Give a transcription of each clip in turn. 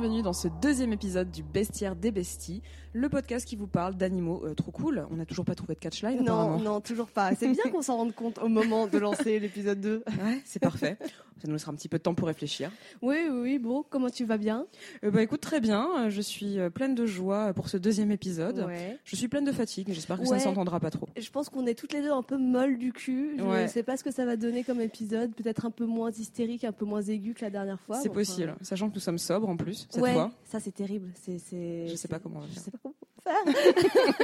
bienvenue dans ce deuxième épisode du Bestiaire des Besties, le podcast qui vous parle d'animaux euh, trop cool. On n'a toujours pas trouvé de catchline Non, non, toujours pas. C'est bien qu'on s'en rende compte au moment de lancer l'épisode 2. Ouais, c'est parfait. Ça nous laissera un petit peu de temps pour réfléchir. Oui, oui, oui, bon, comment tu vas bien? Euh, bah écoute, très bien. Euh, Je suis euh, pleine de joie pour ce deuxième épisode. Ouais. Je suis pleine de fatigue, j'espère que ça ne s'entendra pas trop. Je pense qu'on est toutes les deux un peu molles du cul. Je Ouais. ne sais pas ce que ça va donner comme épisode. Peut-être un peu moins hystérique, un peu moins aigu que la dernière fois. c'est possible, sachant que nous sommes sobres en plus cette ouais, fois. ça c'est terrible. C'est, c'est, Je sais pas comment on va Je faire. sais pas comment faire.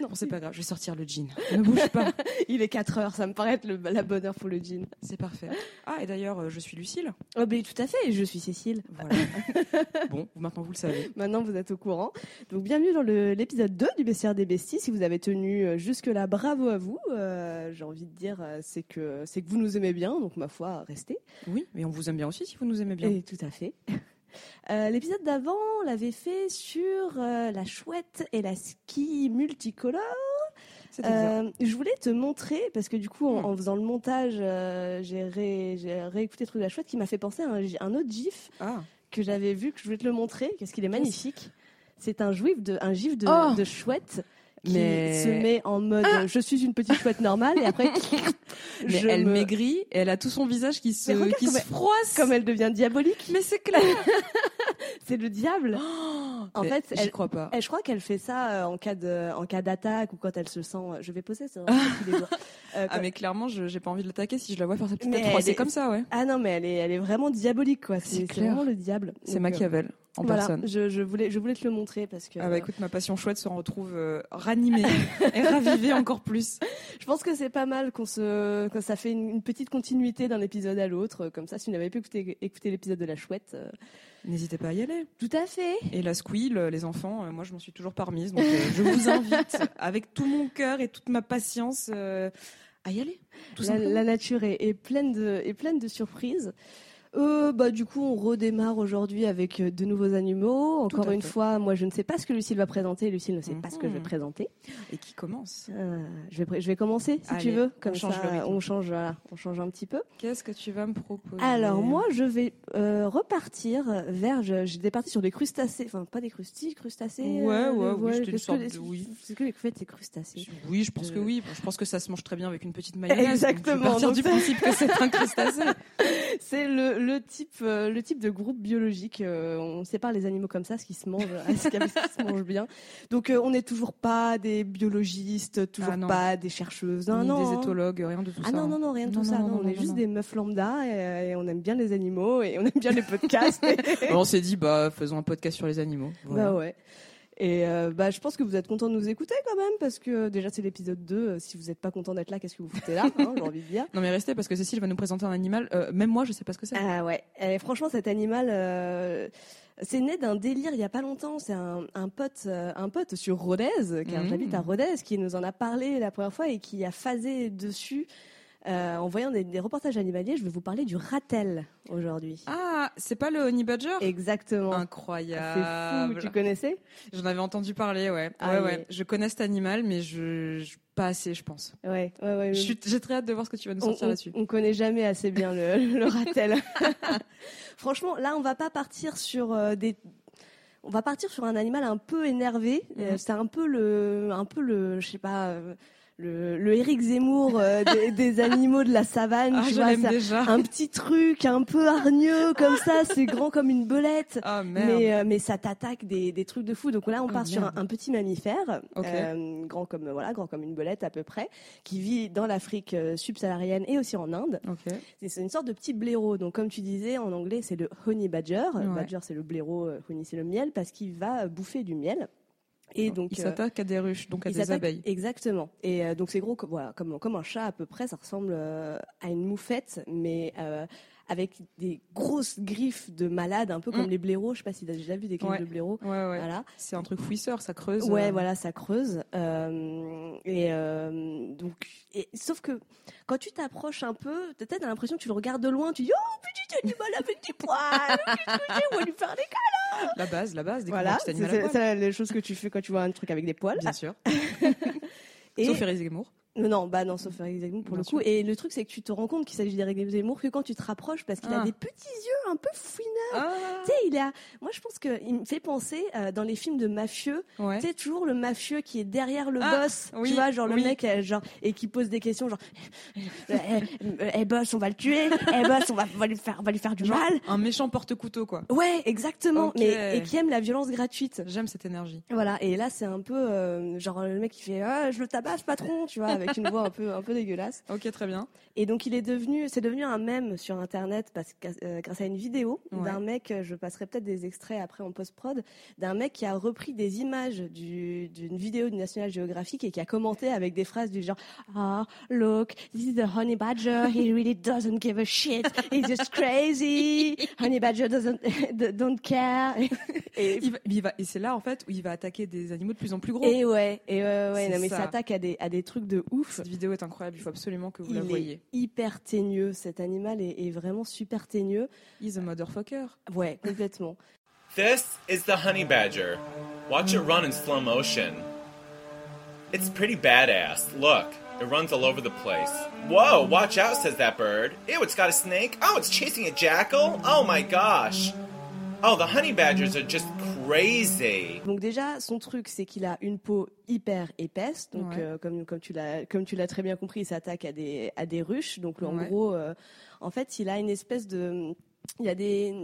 Bon, c'est pas grave, je vais sortir le jean. Ne bouge pas. Il est 4 heures, ça me paraît être le- la bonne heure pour le jean. C'est parfait. Ah, et d'ailleurs, euh, je suis Lucille. Oh, ben, tout à fait, je suis Cécile. Voilà. bon, maintenant vous le savez. Maintenant, vous êtes au courant. Donc, bienvenue dans le- l'épisode 2 du Bestiaire des Besties. Si vous avez tenu euh, jusque-là, bravo à vous. Euh, J'ai envie de dire, c'est que, c'est que vous nous aimez bien. Donc, ma foi, restez. Oui, mais on vous aime bien aussi si vous nous aimez bien. Et tout à fait. Euh, L'épisode d'avant, on l'avait fait sur euh, la chouette et la ski multicolore. Euh, je voulais te montrer, parce que du coup, en, Hmm. en faisant le montage, euh, j'ai ré- j'ai réécouté le truc de la chouette qui m'a fait penser à un, un autre gif Ah, que j'avais vu, que je voulais te le montrer, parce qu'il est magnifique. C'est un, juif de, un gif de, Oh de chouette qui Mais- se met en mode euh, je suis une petite chouette normale et après mais je elle me- maigrit et elle a tout son visage qui se, qui comme se elle- froisse. comme elle devient diabolique. Mais c'est clair. C'est le diable. En Mais fait, elle- crois pas. Et je crois qu'elle fait ça euh, en cas de, en cas d'attaque ou quand elle se sent. Je vais poser, les jours. Euh, Ah mais clairement, je j'ai pas envie de l'attaquer si je la vois faire sa petite tête elle est- comme ça, ouais. Ah non, mais elle est, elle est vraiment diabolique, quoi. C'est vraiment le diable. C'est euh, Machiavel en voilà, personne. je, je voulais, je voulais te le montrer parce que Ah bah écoute, ma passion chouette se retrouve euh, ranimée et ravivée encore plus. je pense que c'est pas mal qu'on se, que ça fait une, une petite continuité d'un épisode à l'autre. Comme ça, si vous n'avez pas écouté, écouté l'épisode de la chouette, euh, N'hésitez pas à y aller. tout à fait. Et la squeal, euh, les enfants, moi je m'en suis toujours pas remise, donc je vous invite avec tout mon cœur et toute ma patience à y aller. Tout La, nature est, est pleine de, est pleine de surprises. Euh, bah, du coup, on redémarre aujourd'hui avec euh, de nouveaux animaux. Encore une fait. fois, moi, je ne sais pas ce que Lucille va présenter. Lucille ne sait pas ce que je vais Mhm. présenter. Et qui commence Euh, je, vais, je vais commencer, si tu veux. on Comme change ça, rythme. on change, voilà, on change un petit peu. Qu'est-ce que tu vas me proposer? Alors, moi, je vais euh, repartir vers. je- J'étais partie sur des crustacés. Enfin, pas des crustilles, crustacés. Ouais, ouais, oui, c'était une que sorte de- oui. Est-ce que les crevettes, c'est crustacés Oui, je pense Je- que oui. Je pense que ça se mange très bien avec une petite mayonnaise. donc Exactement, Je vais partir donc du principe que c'est un crustacé. C'est le, le type euh, le type de groupe biologique. euh, on sépare les animaux comme ça, ce qui se mange, ce qui, ce qui se mange bien. Donc euh, on n'est toujours pas des biologistes, toujours Ah, non. pas des chercheuses, non, Ni non, des hein. éthologues, rien de tout Ah ça. non, hein. non, non, rien de Non, tout non, ça. non, non, non, on est non, juste non. des meufs lambda et, et on aime bien les animaux et on aime bien les podcasts. Alors, on s'est dit, bah, faisons un podcast sur les animaux. Voilà. Bah ouais. Et euh, bah, je pense que vous êtes content de nous écouter quand même, parce que euh, déjà c'est l'épisode 2. euh, Si vous n'êtes pas content d'être là, qu'est-ce que vous foutez là hein, J'ai envie de dire. Non, mais restez parce que Cécile va nous présenter un animal. euh, même moi, je sais pas ce que c'est. Ah ouais. Et franchement, cet animal, euh, c'est né d'un délire il y a pas longtemps. C'est un, un pote, un pote sur Rodez, car Mhm. j'habite à Rodez, qui nous en a parlé la première fois et qui a phasé dessus. Euh, en voyant des, des reportages animaliers, je vais vous parler du ratel aujourd'hui. Ah, c'est pas le honey badger? Exactement. C'est Incroyable. fou. Tu connaissais? J'en avais entendu parler, ouais. Ah, ouais, est- Je connais cet animal, mais je, je- pas assez, je pense. Ouais, ouais, ouais. Je suis- J'ai très hâte de voir ce que tu vas nous sortir on- là-dessus. on connaît jamais assez bien le, le ratel. Franchement, là, on va pas partir sur euh, des. On va partir sur un animal un peu énervé. Euh, Mhm. c'est un peu le, un peu le, je sais pas, euh, le, le Eric Zemmour euh, des, des animaux de la savane. Ah, tu vois, déjà. un petit truc un peu hargneux comme ça. C'est grand comme une belette. Ah, merde. Mais, euh, mais ça t'attaque des, des trucs de fou. Donc là, on Ah, part sur un, petit mammifère, Ok. euh, grand comme voilà, grand comme une belette à peu près, qui vit dans l'Afrique euh, subsaharienne et aussi en Inde. Ok. C'est- une sorte de petit blaireau. Donc, comme tu disais, en anglais, c'est le honey badger. Ouais. Badger, c'est le blaireau, euh, honey, c'est le miel, parce qu'il va bouffer du miel. Et donc, il euh, s'attaque à des ruches, donc à des abeilles. Exactement. Et euh, donc, c'est gros comme, voilà, comme, comme un chat à peu près. Ça ressemble euh, à une moufette, mais avec des grosses griffes de malade, un peu comme Mm. les blaireaux. Je sais pas si tu as déjà vu des griffes Ouais. de blaireaux. Ouais, ouais. Voilà. C'est un truc fouisseur, ça creuse. Ouais, euh, voilà, ça creuse. Euh, et euh, donc, et, sauf que quand tu t'approches un peu, peut-être t'as l'impression que tu le regardes de loin, tu dis oh petit animal avec des poils, On va lui faire des câlins. La base, la base. Des Voilà, c'est c'est- c'est les choses que tu fais quand tu vois un truc avec des poils. Bien sûr. Et Sauf Eric Zemmour. Non, bah non, sauf Eric Zemmour pour Bien le coup. Et le truc, c'est que tu te rends compte qu'il s'agit d'Eric Zemmour que quand tu te rapproches, parce qu'il a Ah. des petits yeux un peu fouineux. Ah, Tu sais, il a. Moi, je pense qu'il me fait penser euh, dans les films de mafieux. ouais. Tu sais, toujours le mafieux qui est derrière le Ah, boss. oui, tu vois, genre le mec, euh, genre, et qui pose des questions, genre, eh, eh, boss, on va le tuer. Eh, boss, on va, lui faire, on va lui faire du Genre, mal. un méchant porte-couteau, quoi. Ouais, exactement. Mais, et qui aime la violence gratuite. J'aime cette énergie. Voilà, et là c'est un peu euh, genre le mec qui fait ah, je le tabasse patron, tu vois, avec une voix un peu un peu dégueulasse. Ok, très bien. Et donc il est devenu, c'est devenu un mème sur internet parce euh, grâce à une vidéo Ouais. d'un mec, euh, je passerai peut-être des extraits après en post prod, d'un mec qui a repris des images du- d'une vidéo du National Geographic et qui a commenté avec des phrases du genre ah look this is the honey badger he really doesn't give a shit he's just crazy honey badger doesn't don't care et, Il va- il et c'est là, en fait, où il va attaquer des animaux de plus en plus gros. Et ouais, et ouais, non, mais ça. ça attaque à des, à des trucs de ouf. Cette vidéo est incroyable, il faut absolument que vous la Il voyez. est hyper teigneux, cet animal est, est vraiment super teigneux. He's a motherfucker. Ouais, complètement. This is the honey badger. Watch it run in slow motion. It's pretty badass. Look, it runs all over the place. Whoa, watch out, says that bird. Ew, it's got a snake. Oh, it's chasing a jackal. Oh my gosh. Oh, the honey badgers are just crazy. Donc déjà, son truc, c'est qu'il a une peau hyper épaisse. Donc Ouais. euh, comme, comme tu l'as comme tu l'as très bien compris, il s'attaque à des, à des ruches. Donc en Ouais. gros, euh, en fait, il a une espèce de... Il y a des...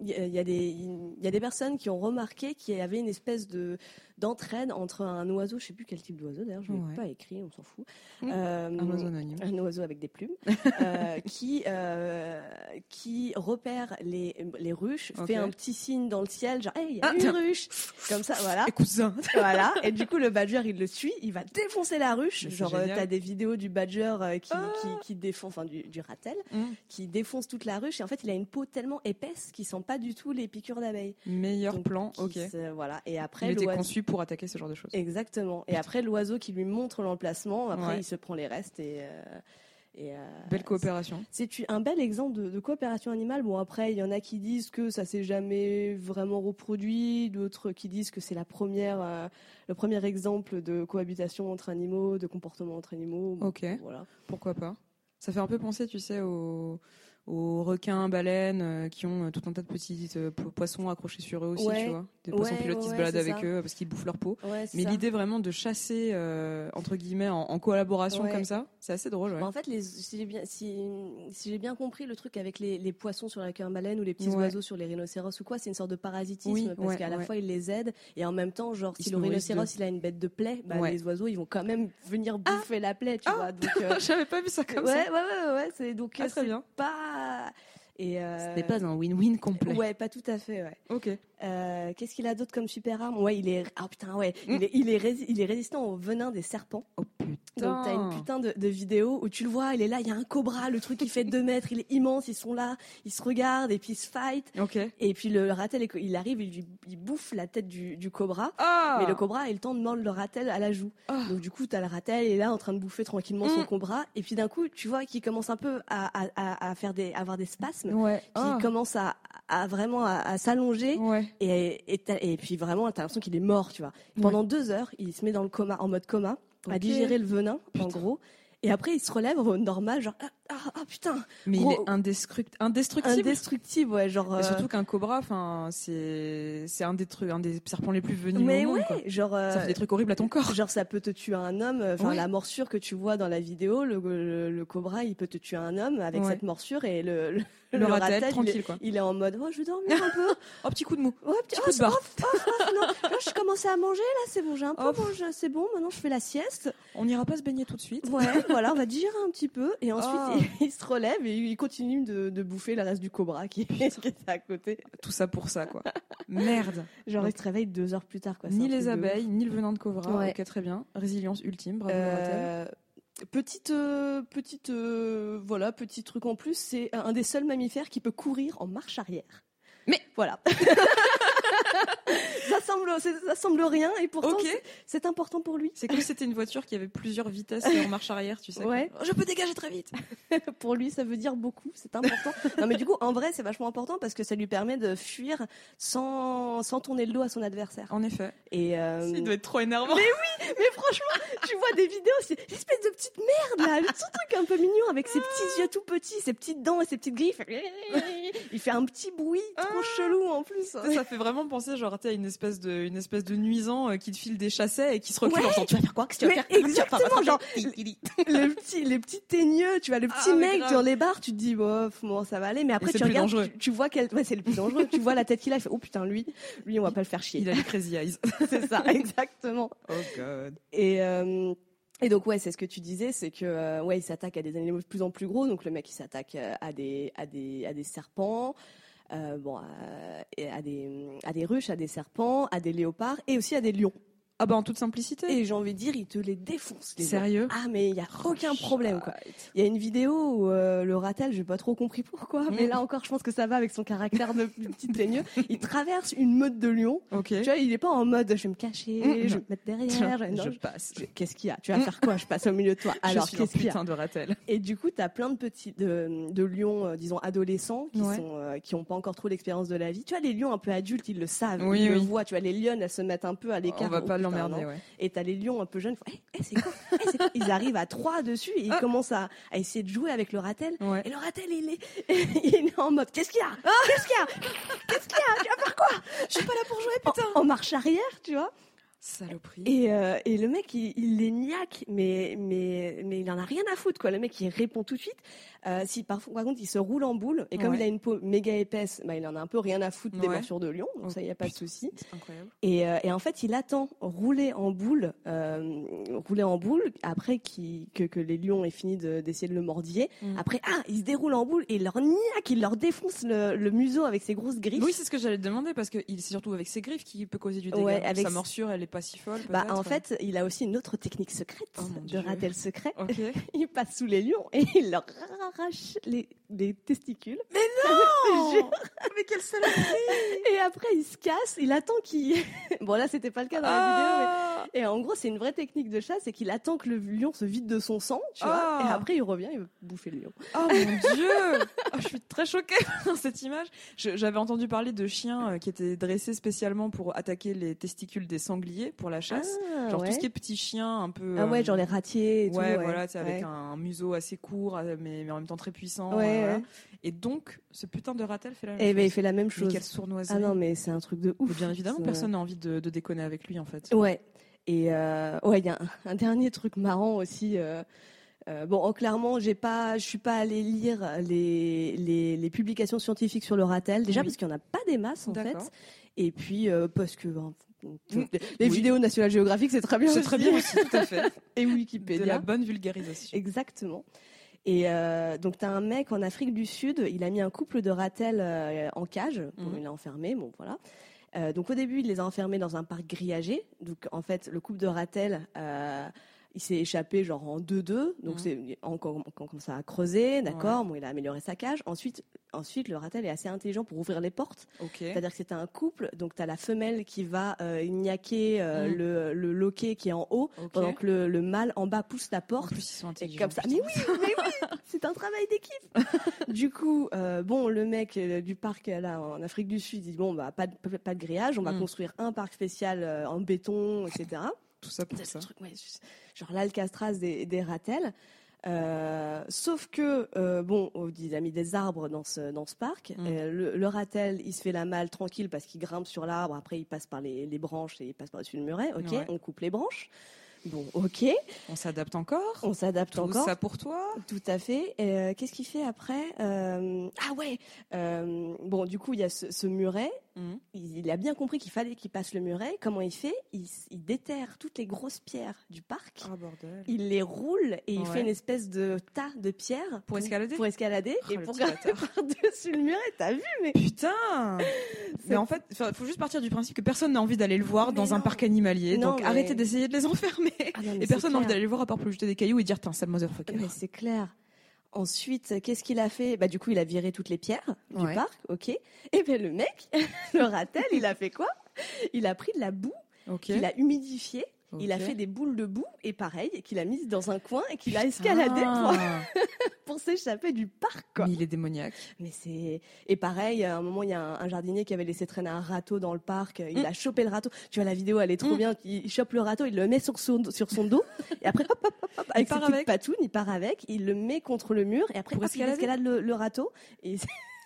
Il y a, il y a des, il y a des personnes qui ont remarqué qu'il y avait une espèce de d'entraide entre un oiseau, je sais plus quel type d'oiseau d'ailleurs, je ne l'ai Ouais. pas écrit, on s'en fout. Mmh. Euh, Un oiseau anonyme. un oiseau avec des plumes, euh, qui, euh, qui repère les, les ruches, fait un petit signe dans le ciel, genre, hey, il y a Ah, une tiens. ruche, comme ça, voilà. Et cousin. voilà. Et du coup, le badger, il le suit, il va défoncer la ruche. Genre, t'as des vidéos du badger qui, Ah. qui, qui défonce, enfin, du, du ratel, Mm. qui défonce toute la ruche. Et en fait, il a une peau tellement épaisse qu'il sent pas du tout les piqûres d'abeilles. Meilleur Donc, plan, ok. voilà. Et après, Il était conçu pour attaquer ce genre de choses. Exactement. Et après, l'oiseau qui lui montre l'emplacement, après, Ouais. il se prend les restes et. euh, et, euh, Belle coopération. c'est un bel exemple de, de coopération animale. Bon, après, il y en a qui disent que ça s'est jamais vraiment reproduit, d'autres qui disent que c'est la première, euh, le premier exemple de cohabitation entre animaux, de comportement entre animaux. Ok. Voilà. Pourquoi pas? Ça fait un peu penser, tu sais, aux, aux requins, baleines euh, qui ont euh, tout un tas de petits euh, po- poissons accrochés sur eux aussi, Ouais. tu vois. Des poissons Ouais, pilotes qui se ouais, baladent avec ça. eux parce qu'ils bouffent leur peau. Ouais, Mais l'idée vraiment de chasser, entre guillemets, en, en collaboration Ouais. comme ça, c'est assez drôle, ouais. Bah, en fait, les, si j'ai bien, si, si j'ai bien compris le truc avec les, les poissons sur la queue baleine ou les petits Ouais. oiseaux sur les rhinocéros ou quoi, c'est une sorte de parasitisme Oui, parce ouais, qu'à la ouais. fois ils les aident et en même temps, genre Ils si le rhinocéros il a une bête de plaie, bah, Ouais. les oiseaux ils vont quand même venir bouffer la plaie, tu Ah vois. Donc, euh, J'avais pas vu ça comme ouais, ça. ouais, ouais, ouais, c'est donc Ah, très bien. pas et euh, C'était pas un win-win complet. Ouais, pas tout à fait, ouais. Ok. Euh, Qu'est-ce qu'il a d'autre comme super arme? Ouais, il est. Ah putain, ouais. Mm. Il, est, il, est rési- il est résistant au venin des serpents. Oh putain. Donc t'as une putain de, de vidéo où tu le vois, il est là, il y a un cobra, le truc il fait 2 mètres, il est immense, ils sont là, ils se regardent et puis ils se fight. Ok. Et puis le ratel, il arrive, il, bouffe la tête du, du cobra. Ah Mais le cobra a le temps de mordre le ratel à la joue. Ah. Donc du coup, t'as le ratel, il est là en train de bouffer tranquillement son Mm. cobra. Et puis d'un coup, tu vois qu'il commence un peu à, à, à, à faire des, à avoir des spasmes. Ouais. Puis Ah. il commence à, à vraiment à, à s'allonger. Ouais. Et, et puis vraiment, t'as l'impression qu'il est mort, tu vois. Pendant deux heures, il se met dans le coma, en mode coma, à digérer le venin, en gros. Et après, il se relève au normal, genre, ah, ah, ah, putain, Mais Gros- il est indestruct- indestructible. indestructible, ouais, genre. Et euh, surtout qu'un cobra, enfin, c'est c'est un des trucs, un des serpents les plus venimeux mais au monde. ouais, genre. euh, Ça fait des trucs horribles à ton corps. Genre ça peut te tuer un homme, enfin Ouais. la morsure que tu vois dans la vidéo, le, le, le cobra il peut te tuer un homme avec Ouais. cette morsure et le, le, Le ratel, ratel, il est- tranquille, quoi. Il est en mode oh je vais dormir un peu, Oh, petit coup de mou. ouais petit coup de barre. oh, oh, oh, non, là je commençais à manger là c'est bon j'ai un peu mangé c'est bon maintenant je fais la sieste, On n'ira pas se baigner tout de suite. ouais voilà on va digérer un petit peu et ensuite Ah. il, se relève et il continue de, de bouffer le reste du cobra qui, qui est à côté, Tout ça pour ça, quoi. Merde. genre Donc- il se réveille deux heures plus tard quoi. Ni les abeilles, ni le venin de cobra. Ouais. Ok, très bien. Résilience ultime. Bravo. Euh, petite, euh, petite, euh, voilà, petit truc en plus, c'est un des seuls mammifères qui peut courir en marche arrière. Mais- voilà. Ça semble c'est- ça semble rien et pourtant c'est- important pour lui. C'est comme si c'était une voiture qui avait plusieurs vitesses en marche arrière, tu sais. Ouais. quoi. Je peux dégager très vite. pour lui, ça veut dire beaucoup, c'est important. non, mais du coup, en vrai, c'est vachement important parce que ça lui permet de fuir sans, sans tourner le dos à son adversaire. En effet. Et euh, Il doit être trop énervant. mais franchement, tu vois des vidéos, c'est une espèce de petite merde là, ce truc un peu mignon avec ses petits yeux tout petits, ses petites dents et ses petites griffes. Il fait un petit bruit trop Ah. chelou en plus. Ça fait vraiment penser genre à une espèce de une espèce de nuisant euh, qui te file des chassets et qui se recule Ouais. en disant tu vas faire quoi? Que tu vas faire exactement, genre, Ti-ti-ti. le petit, les petits teigneux, tu vois, le petit Ah, mais mec grave. dans les bars, tu te dis, bof, bon, ça va aller, mais après tu regardes, tu, tu vois quel, ouais, c'est le plus dangereux, tu vois la tête qu'il a, il fait, oh putain, lui, lui, on va pas le faire chier. Il a les crazy eyes. c'est ça, exactement. Oh god. Et, euh, et donc ouais, c'est ce que tu disais, c'est que euh, ouais, il s'attaque à des animaux de plus en plus gros. Donc le mec, il s'attaque euh, à des à des à des serpents, euh, bon, et à des à des ruches, à des serpents, à des léopards et aussi à des lions. Ah bah en toute simplicité. Et j'ai envie de dire, il te les défonce. Les. Sérieux Ah mais il y a aucun problème quoi. Il y a une vidéo où euh, le ratel, j'ai pas trop compris pourquoi, mais Mm. là encore, je pense que ça va avec son caractère de petit teigneux. Il traverse une meute de lions. Ok. Tu vois, il est pas en mode je vais me cacher, Mm. je vais me mettre derrière. je- non, je je- passe. je- Qu'est-ce qu'il y a? Tu vas faire quoi? Je passe au milieu de toi. Alors je suis un qu'est-ce qu'il y a? de ratel. Et du coup, tu as plein de petits de, de lions, euh, disons adolescents, qui Ouais. sont euh, qui ont pas encore trop l'expérience de la vie. Tu vois, les lions un peu adultes, ils le savent, Oui, ils le oui. voient. Tu vois, les lionnes, elles se mettent un peu à l'écart. Putain, ouais. Et t'as les lions un peu jeunes. Hey, hey, c'est quoi Hey, c'est quoi Ils arrivent à trois dessus et ils Ah. commencent à, à essayer de jouer avec le ratel. Ouais. Et le ratel, il est, il est en mode Qu'est-ce qu'il y a? Qu'est-ce qu'il y a? Qu'est-ce qu'il y a? Tu vas faire quoi? Je suis pas là pour jouer, en, en marche arrière, tu vois. Saloperie. Et, euh, et le mec, il, il les niaque, mais, mais, mais il en a rien à foutre, quoi. Le mec, il répond tout de suite. Euh, si par, par contre, il se roule en boule, et comme Ouais. il a une peau méga épaisse, bah, il en a un peu rien à foutre des Ouais. morsures de lion, donc Oh, ça, il n'y a pas de souci. C'est incroyable. Et, euh, et en fait, il attend rouler en boule, euh, rouler en boule, après que, que les lions aient fini de- d'essayer de, le mordiller. Mm. Après, ah, il se déroule en boule et il leur niaque, il leur défonce le, le museau avec ses grosses griffes. Oui, c'est ce que j'allais te demander parce que c'est surtout avec ses griffes qu'il peut causer du dégât. Ouais, avec Sa morsure, elle est pas si folle. bah, en fait, il a aussi une autre technique secrète Oh, de Dieu. ratel secret. Il passe sous les lions et il leur arrache les, les testicules. Non Mais quelle saloperie Et après, il se casse, il attend qu'il... bon, là, c'était pas le cas dans la vidéo, Ah mais... Et en gros, c'est une vraie technique de chasse, c'est qu'il attend que le lion se vide de son sang, tu vois, Ah. et après, il revient, il veut bouffer le lion. Oh mon dieu Oh, Je suis très choquée dans cette image. J'avais entendu parler de chiens euh, qui étaient dressés spécialement pour attaquer les testicules des sangliers pour la chasse. Ah, genre ouais. tout ce qui est petits chiens un peu. Ah ouais, euh, genre les ratiers et tout. ouais, voilà, sais, avec un museau assez court, euh, mais, mais en même temps très puissant. Voilà. Et donc, ce putain de ratel fait la même Eh chose. ben, il fait la même Mais chose. quelle sournoiserie. Ah non, mais c'est un truc de ouf. Mais bien évidemment, C'est- personne n'a envie de, de déconner avec lui en fait. Ouais. Et euh, ouais, il y a un, un dernier truc marrant aussi. euh, euh, bon, en clairement, j'ai pas, je suis pas allée lire les, les, les publications scientifiques sur le ratel. Déjà Oui. parce qu'il y en a pas des masses en fait. Et puis parce que ben. Les Oui. vidéos National Geographic, c'est très bien. C'est très bien aussi, tout à fait. Et De Wikipédia. la bonne vulgarisation. Exactement. Et euh, donc, tu as un mec en Afrique du Sud, il a mis un couple de ratels euh, en cage, bon, Mhm. il l'a enfermé, bon voilà. Euh, donc au début, il les a enfermés dans un parc grillagé. Donc en fait, le couple de ratels, il s'est échappé genre en 2-2. Donc Mhm. c'est encore on commence à creuser, d'accord. Bon, il a amélioré sa cage. Ensuite, ensuite, le ratel est assez intelligent pour ouvrir les portes. C'est-à-dire que c'était un couple, donc tu as la femelle qui va euh, niaquer euh, Mhm. le, le loquet qui est en haut, Ok. pendant que le, le mâle en bas pousse la En porte. plus, ils sont intelligents. comme ça. Mais oui, mais oui, c'est un travail d'équipe. du coup, euh, bon, le mec euh, du parc là en Afrique du Sud, dit bon bah pas de, pas de grillage, on va Mm. construire un parc spécial en béton, etc. Tout ça pour C'est ça. truc, ouais, genre l'alcastras des, des ratels. Euh, sauf que euh, bon, oh, il a mis des arbres dans ce dans ce parc. Mm. Euh, le, le ratel, il se fait la malle tranquille parce qu'il grimpe sur l'arbre. Après, il passe par les, les branches et il passe par dessus le muret. Ok, Ouais. on coupe les branches. Bon, ok, On s'adapte encore. on s'adapte Tout encore. ça pour toi. Tout à fait. Qu'est-ce qu'il fait après Ah ouais. bon, du coup, il y a ce, ce muret. Mhm. Il, il a bien compris qu'il fallait qu'il passe le muret. Comment il fait? Il, déterre toutes les grosses pierres du parc. Ah bordel. Il les roule et il Ouais. fait une espèce de tas de pierres Pour escalader? Pour escalader Oh, et pour grimper par-dessus le muret. T'as vu mais Putain Mais en fait, il faut juste partir du principe que personne n'a envie d'aller le voir Mais dans un parc animalier. Non, donc mais- arrêtez d'essayer de les enfermer. Ah non, Et personne n'a envie d'aller le voir à part pour lui jeter des cailloux et dire Tiens, sale motherfucker. Mais c'est clair. Ensuite, qu'est-ce qu'il a fait? Bah du coup, il a viré toutes les pierres du Ouais. parc, ok. Et ben le mec, le ratel, il a fait quoi? Il a pris de la boue, Ok. il a humidifié, il a fait des boules de boue et pareil, qu'il a mise dans un coin et qu'il a escaladé pour, Ah, pour s'échapper du parc, quoi. mais il est démoniaque. Mais c'est et pareil, à un moment il y a un, un jardinier qui avait laissé traîner un râteau dans le parc, il Mm. a chopé le râteau. Tu vois la vidéo, elle est trop Mm. bien. Il, chope le râteau, il le met sur son sur son dos et après hop hop hop, hop avec part ses avec. patounes, il part avec, il le met contre le mur et après Pour hop, il escalade le, le râteau et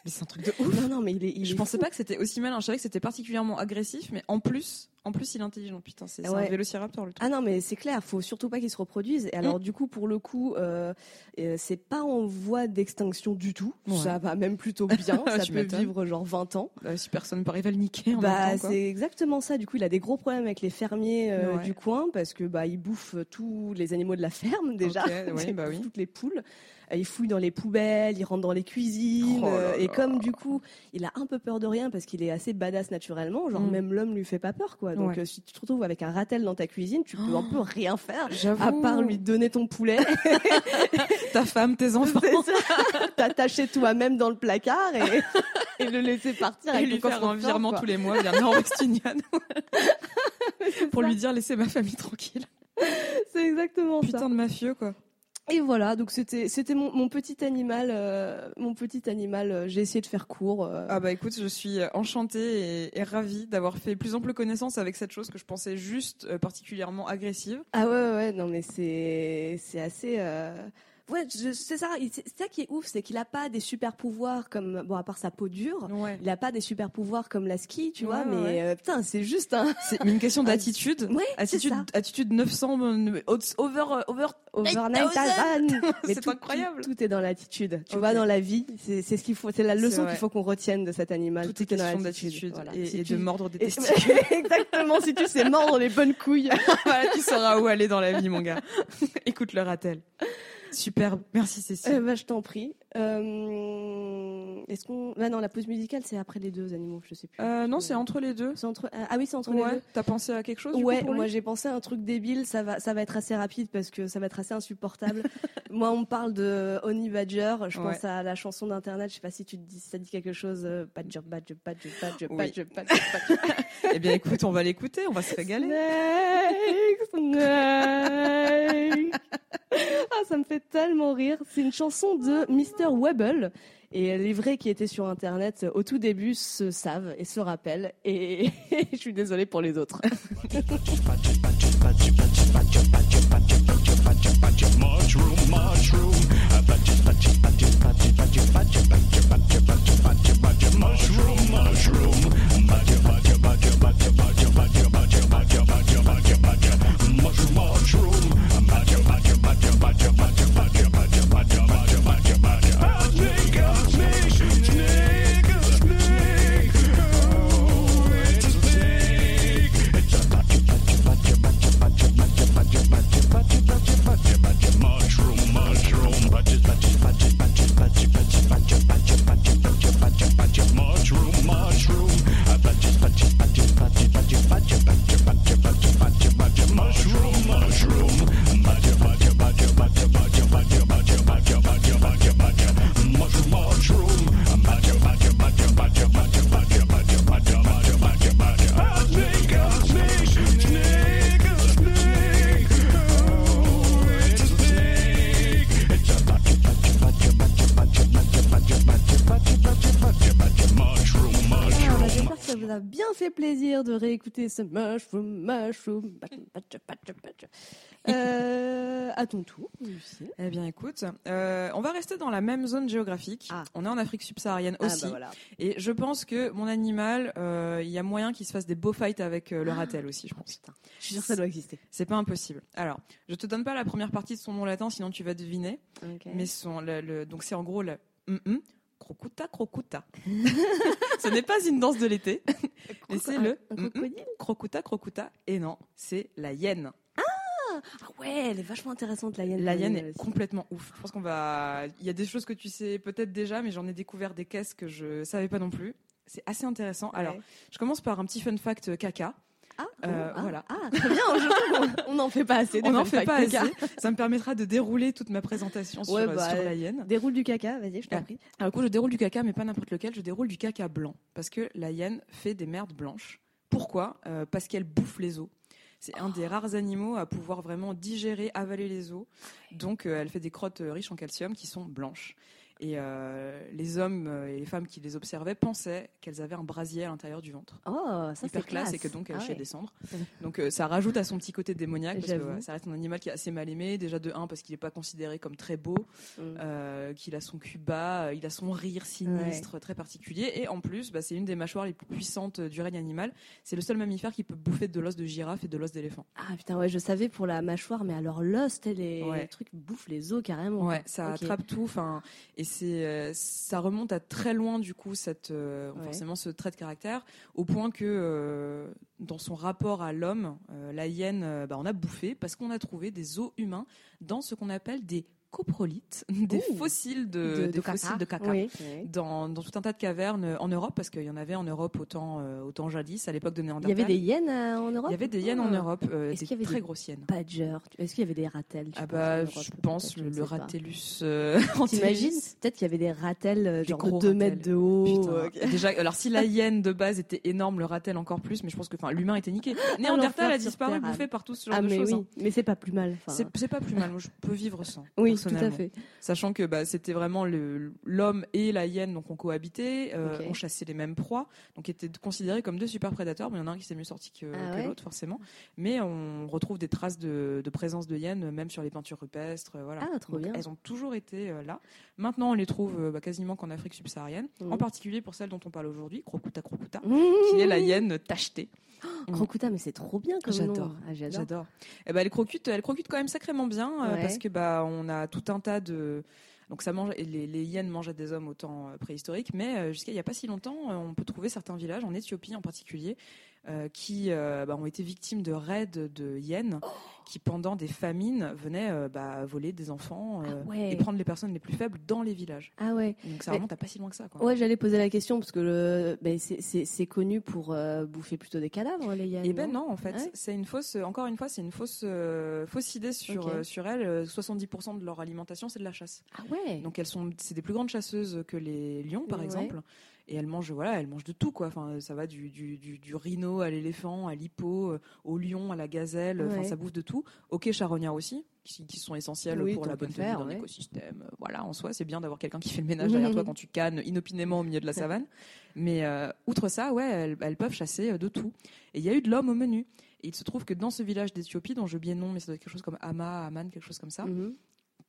Mais c'est un truc de ouf. non non mais il est il Je est pensais fou. pas que c'était aussi malin. Je savais que c'était particulièrement agressif, mais en plus, en plus, il est intelligent. Putain, c'est Ouais. un vélociraptor le truc. Ah non mais c'est clair, faut surtout pas qu'il se reproduise. Et alors du coup pour le coup, euh, euh, c'est pas en voie d'extinction du tout. Ouais. Ça va même plutôt bien. ça peut vivre genre 20 ans. Bah, si personne arriver à le niquer en Bah, c'est exactement ça. Du coup, il a des gros problèmes avec les fermiers euh, Ouais. du coin parce que bah, il bouffe tous les animaux de la ferme déjà. Il bah oui. Toutes les poules. Euh, Il fouille dans les poubelles, il rentre dans les cuisines. Oh là euh, et comme du coup, il a un peu peur de rien parce qu'il est assez badass naturellement, genre Mm. même l'homme lui fait pas peur quoi. Donc Ouais. euh, si tu te retrouves avec un ratel dans ta cuisine, tu peux Oh. un peu rien faire. À part lui donner ton poulet, ta femme, tes enfants. T'attacher toi-même dans le placard et, et le laisser partir Et avec lui faire un virement quoi. tous les mois vers Norwest Union pour lui dire laissez ma famille tranquille. C'est exactement ça. Putain de mafieux quoi. Et voilà, donc c'était c'était mon, mon petit animal, euh, mon petit animal. euh, J'ai essayé de faire court. euh. Ah bah écoute, je suis enchantée et, et ravie d'avoir fait plus ample connaissance avec cette chose que je pensais juste euh, particulièrement agressive. Ah ouais, ouais, ouais, non mais c'est c'est assez. Ouais, c'est ça. C'est ça qui est ouf, c'est qu'il a pas des super pouvoirs comme bon à part sa peau dure. Ouais. Il a pas des super pouvoirs comme la ski, tu Ouais, vois. ouais, mais euh, putain, c'est juste un C'est une question d'attitude. Attitude, ça. attitude 900 euh, over euh, over. overnight 8000. Alban. Mais C'est tout- incroyable. Tout, tout est dans l'attitude. Tu Ok. vois, dans la vie, c'est c'est ce qu'il faut. C'est la leçon qu'il faut qu'on retienne de cet animal. Tout est dans question d'attitude Voilà. et, Si et tu- de mordre des testicules. Exactement. Si tu sais mordre les bonnes couilles. voilà, tu sauras où aller dans la vie, mon gars. Écoute le ratel. Superbe. Merci Cécile. Euh, bah, je t'en prie. Euh, Est-ce qu'on. Ah non, la pause musicale, c'est après les deux animaux, je sais plus. Euh, non, c'est entre les deux. Entre. Ah oui, c'est entre les Ouais. deux. T'as pensé à quelque chose du coup, Ouais, pour lui? moi j'ai pensé à un truc débile, ça va, ça va être assez rapide parce que ça va être assez insupportable. moi, on me parle de Honey Badger, je Ouais. pense à la chanson d'internet, je sais pas si tu te dis, si ça dit quelque chose, euh, Badger, Badger, Badger, Badger, Oui. Badger, Badger, Badger. Eh bien, écoute, on va l'écouter, on va se régaler. Snake, Snake. Ah, ça me fait tellement rire. C'est une chanson de Mr. Webble. Et les vrais qui étaient sur Internet au tout début se savent et se rappellent. Et je suis désolée pour les autres. Plaisir de réécouter ce mushroom, mushroom. Euh, à ton tour. Eh bien, écoute, euh, on va rester dans la même zone géographique. Ah. On est en Afrique subsaharienne Ah, aussi. bah, voilà. Et je pense que mon animal, euh, il y a moyen qu'il se fasse des beaux fights avec le ratel aussi, je pense. Putain, je suis sûre que ça doit exister. C'est pas impossible. Alors, je te donne pas la première partie de son nom latin, sinon tu vas deviner. Mais son, le, le- donc c'est en gros le hum, crocuta crocuta. Ce n'est pas une danse de l'été, mais c'est Un- le crocodile. crocuta crocuta. Et non, c'est la hyène. Ah ouais, elle est vachement intéressante la hyène. La hyène Euh, est complètement ouf. Je pense qu'on va. Il y a des choses que tu sais peut-être déjà, mais j'en ai découvert des caisses que je savais pas non plus. C'est assez intéressant. Alors, je commence par un petit fun fact caca. Ah, Euh, oh, ah, voilà. Ah, très bien. On n'en fait pas assez. On n'en fait pas assez. Ça me permettra de dérouler toute ma présentation sur, Ouais, euh, bah, sur la hyène. Déroule du caca, vas-y, je t'en prie. Alors, coup, je déroule du caca, mais pas n'importe lequel. Je déroule du caca blanc. Parce que la hyène fait des merdes blanches. Pourquoi? Euh, Parce qu'elle bouffe les os. C'est un des rares animaux à pouvoir vraiment digérer, avaler les os. Donc, euh, elle fait des crottes riches en calcium qui sont blanches. Et euh, les hommes euh, et les femmes qui les observaient pensaient qu'elles avaient un brasier à l'intérieur du ventre. Oh, ça c'est hyper classe, et que classe. donc elle Ah ouais. des cendres. Ouais. Donc euh, ça rajoute à son petit côté démoniaque parce que J'avoue. ouais, ça reste un animal qui est assez mal aimé. Déjà de un parce qu'il n'est pas considéré comme très beau, Mm. euh, qu'il a son cul bas, il a son rire sinistre très particulier et en plus bah, c'est une des mâchoires les plus puissantes du règne animal. C'est le seul mammifère qui peut bouffer de l'os de girafe et de l'os d'éléphant. Ah putain, ouais, je savais pour la mâchoire, mais alors l'os, les Ouais. trucs bouffent les os carrément. Ouais, ça attrape tout. Enfin, et c'est euh, ça remonte à très loin du coup cette euh, Ouais. forcément ce trait de caractère, au point que euh, dans son rapport à l'homme, la hyène, bah, on a bouffé parce qu'on a trouvé des os humains dans ce qu'on appelle des coprolites, des Ouh. fossiles de, De, des de caca. de. Oui. Dans, dans tout un tas de cavernes euh, en Europe, parce qu'il y en avait en Europe autant, euh, autant jadis, à l'époque de Il y Néandertal. avait des hyènes euh, en Europe Il y avait des hyènes en Ah. Europe, euh, des qu'il y avait très des grosses hyènes. Badger. Est-ce qu'il y avait des ratels Ah bah, Europe, je pense le, le ratellus. T'imagines. Peut-être qu'il y avait des ratels, genre gros 2 ratels. mètres de haut. Putain. Déjà, alors si la hyène de base était énorme, le ratel encore plus, mais je pense que l'humain était niqué. Néandertal l'enfer a disparu, bouffé par tout ce genre Ah de choses. hein. mais c'est pas plus mal. C'est c'est pas plus mal, moi je peux vivre sans. Oui, tout à fait. Sachant que bah, c'était vraiment l'homme et la hyène donc on cohabitait, euh, on chassait les mêmes proies, donc étaient considérés comme deux super prédateurs. Mais il y en a un qui s'est mieux sorti que, Ah que ouais l'autre forcément. Mais on retrouve des traces de, de présence de hyènes même sur les peintures rupestres. euh, Voilà. Ah, trop Donc, bien. Elles ont toujours été euh, là. Maintenant on les trouve euh, bah, quasiment qu'en Afrique subsaharienne, Mhm. en particulier pour celle dont on parle aujourd'hui, Crocuta Crocuta, Mmh. qui est la hyène tachetée. Crocuta, mais c'est trop bien comme nom. J'adore. Ah, j'adore. J'adore. Eh ben, elle crocute, elle crocute quand même sacrément bien Ouais. parce que bah on a tout un tas de les, les hyènes mangeaient des hommes au temps euh, préhistorique, mais euh, jusqu'à il y a pas si longtemps, euh, on peut trouver certains villages en Éthiopie en particulier euh, qui euh, bah, ont été victimes de raids de hyènes Oh. qui pendant des famines venaient euh, bah, voler des enfants Ah ouais. et prendre les personnes les plus faibles dans les villages. Ah ouais. Donc ça remonte à pas si loin que ça. Quoi. Ouais, j'allais poser la question parce que le, ben, c'est- connu pour bouffer plutôt des cadavres, les hyènes. Et ben non, en fait, Ouais. c'est une fausse. Encore une fois, c'est une fausse, fausse idée sur sur elles. Euh, 70% de leur alimentation, c'est de la chasse. Ah ouais. Donc elles sont, c'est des plus grandes chasseuses que les lions, par Ouais. exemple. Et elles mangent, voilà, elles mangent de tout, quoi. Enfin, ça va du, du, du, du rhino à l'éléphant, à l'hippo, euh, au lion, à la gazelle. Enfin, ça bouffe de tout. Ok, charognards aussi, qui, qui sont essentiels Oui, pour la bonne tenue d'un ouais. écosystème. Euh, Voilà, en soi, c'est bien d'avoir quelqu'un qui fait le ménage derrière toi quand tu cannes inopinément au milieu de la savane. Mais euh, outre ça, ouais, elles, elles peuvent chasser de tout. Et il y a eu de l'homme au menu. Et il se trouve que dans ce village d'Éthiopie, dont j'ai oublié le nom, mais ça doit être quelque chose comme Hama, Aman, quelque chose comme ça, Mhm.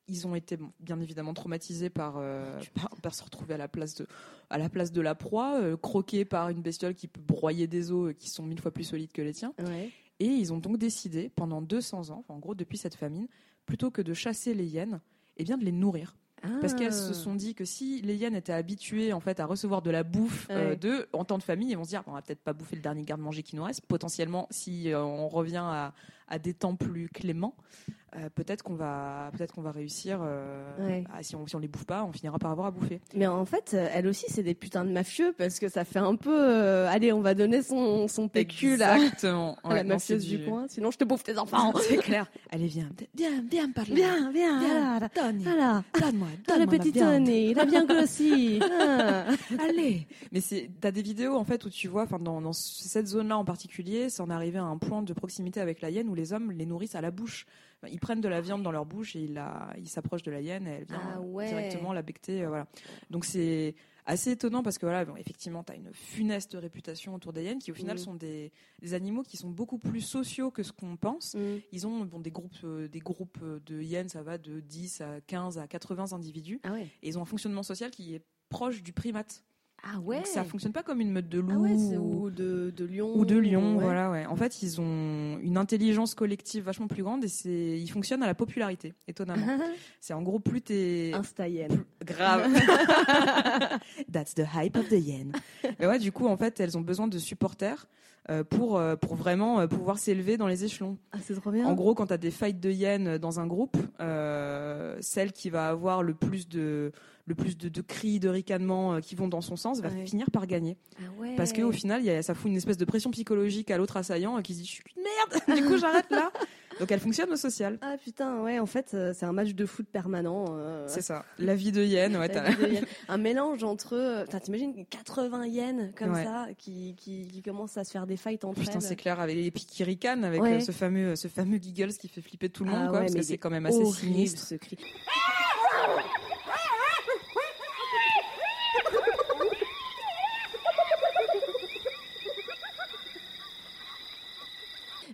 Ils ont été bien évidemment traumatisés par, euh, par, par se retrouver à la place de, à la, place de la proie, euh, croqués par une bestiole qui peut broyer des os euh, qui sont mille fois plus solides que les tiens. Ouais. Et ils ont donc décidé, pendant 200 ans, en gros depuis cette famine, plutôt que de chasser les hyènes, eh bien de les nourrir. Parce qu'elles se Ah. sont dit que si les hyènes étaient habituées en fait à recevoir de la bouffe euh, de en temps de famille, ils vont se dire on va peut-être pas bouffer le dernier garde-manger qui nous reste. Potentiellement, si euh, on revient à, à des temps plus cléments, euh, peut-être qu'on va peut-être qu'on va réussir. euh, Ouais. à- si on si on les bouffe pas, on finira par avoir à bouffer. Mais en fait, elles aussi, c'est des putains de mafieux parce que ça fait un peu. euh, allez, on va donner son, son PQ là, Exactement. à la non, mafieuse du du- coin. Sinon, je te bouffe tes enfants. C'est clair. Allez viens, viens, viens par là. Viens, viens. Voilà. Donne, Voilà. donne-moi, donne-moi ma petit viande. Tony, il a bien grossi. Ah. Allez Mais c'est, t'as des vidéos en fait où tu vois, enfin dans, dans cette zone-là en particulier, c'est en arrivé à un point de proximité avec la hyène où les hommes les nourrissent à la bouche. Ils prennent de la viande dans leur bouche et ils, la, ils s'approchent de la hyène et elle vient Ah ouais. directement la becter. euh, voilà. Donc c'est assez étonnant parce que voilà, bon, effectivement, tu as une funeste réputation autour des hyènes qui au final Mm. sont des, des animaux qui sont beaucoup plus sociaux que ce qu'on pense. Mm. Ils ont bon, des, groupes, euh, des groupes euh, de hyènes, ça va de 10 à 15 à 80 individus. Ah ouais. Et ils ont un fonctionnement social qui est proche du primate. Ah ouais. Donc ça fonctionne pas comme une meute de Ah ouais, c'est- ou, ou de, de lion. ou de lion, ouais. voilà, ouais. En fait, ils ont une intelligence collective vachement plus grande et c'est, ils fonctionnent à la popularité, étonnamment. c'est en gros plus t'es, Insta hyène. plus- grave. That's the hype of the yen. Mais ouais, du coup, en fait, elles ont besoin de supporters euh, pour, euh, pour vraiment euh, pouvoir s'élever dans les échelons. Ah, c'est trop bien. En gros, quand tu as des fights de hyènes dans un groupe, euh, celle qui va avoir le plus de, le plus de, de cris, de ricanements qui vont dans son sens va Ouais. finir par gagner. Ah ouais. Parce qu'au final, il y a, ça fout une espèce de pression psychologique à l'autre assaillant qui se dit Je suis qu'une merde, du coup j'arrête là. Donc elle fonctionne au social? Ah putain, ouais, en fait, euh, c'est un match de foot permanent. euh, C'est ça. La vie de hyène, ouais, de hyène. un mélange entre. euh, T'imagines 80 yens comme Ouais. ça qui, qui, qui commencent à se faire des fights entre Putain, elles. c'est clair, avec les qui ricanent, avec Ouais. ce fameux, ce fameux giggles qui fait flipper tout le monde, Ah quoi, ouais, parce que c'est est quand même assez horrible, sinistre. ce cri.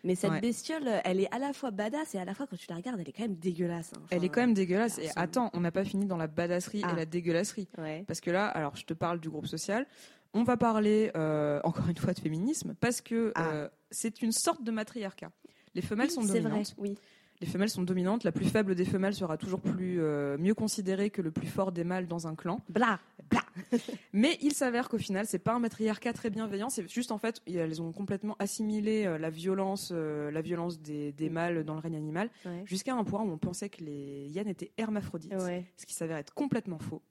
Mais cette Ouais. bestiole, elle est à la fois badass et à la fois, quand tu la regardes, elle est quand même dégueulasse. hein. Elle est quand même dégueulasse. Et attends, on n'a pas fini dans la badasserie Ah. et la dégueulasserie. Ouais. Parce que là, alors je te parle du groupe social. On va parler euh, encore une fois de féminisme parce que Ah. euh, c'est une sorte de matriarcat. Les femelles Oui, sont c'est vrai, dominantes. oui. Les femelles sont dominantes. La plus faible des femelles sera toujours plus euh, mieux considérée que le plus fort des mâles dans un clan. Blah. Mais il s'avère qu'au final, c'est pas un matriarcat très bienveillant. C'est juste en fait, elles ont complètement assimilé euh, la violence, euh, la violence des, des mâles dans le règne animal, Ouais. jusqu'à un point où on pensait que les hyènes étaient hermaphrodites, Ouais. ce qui s'avère être complètement faux.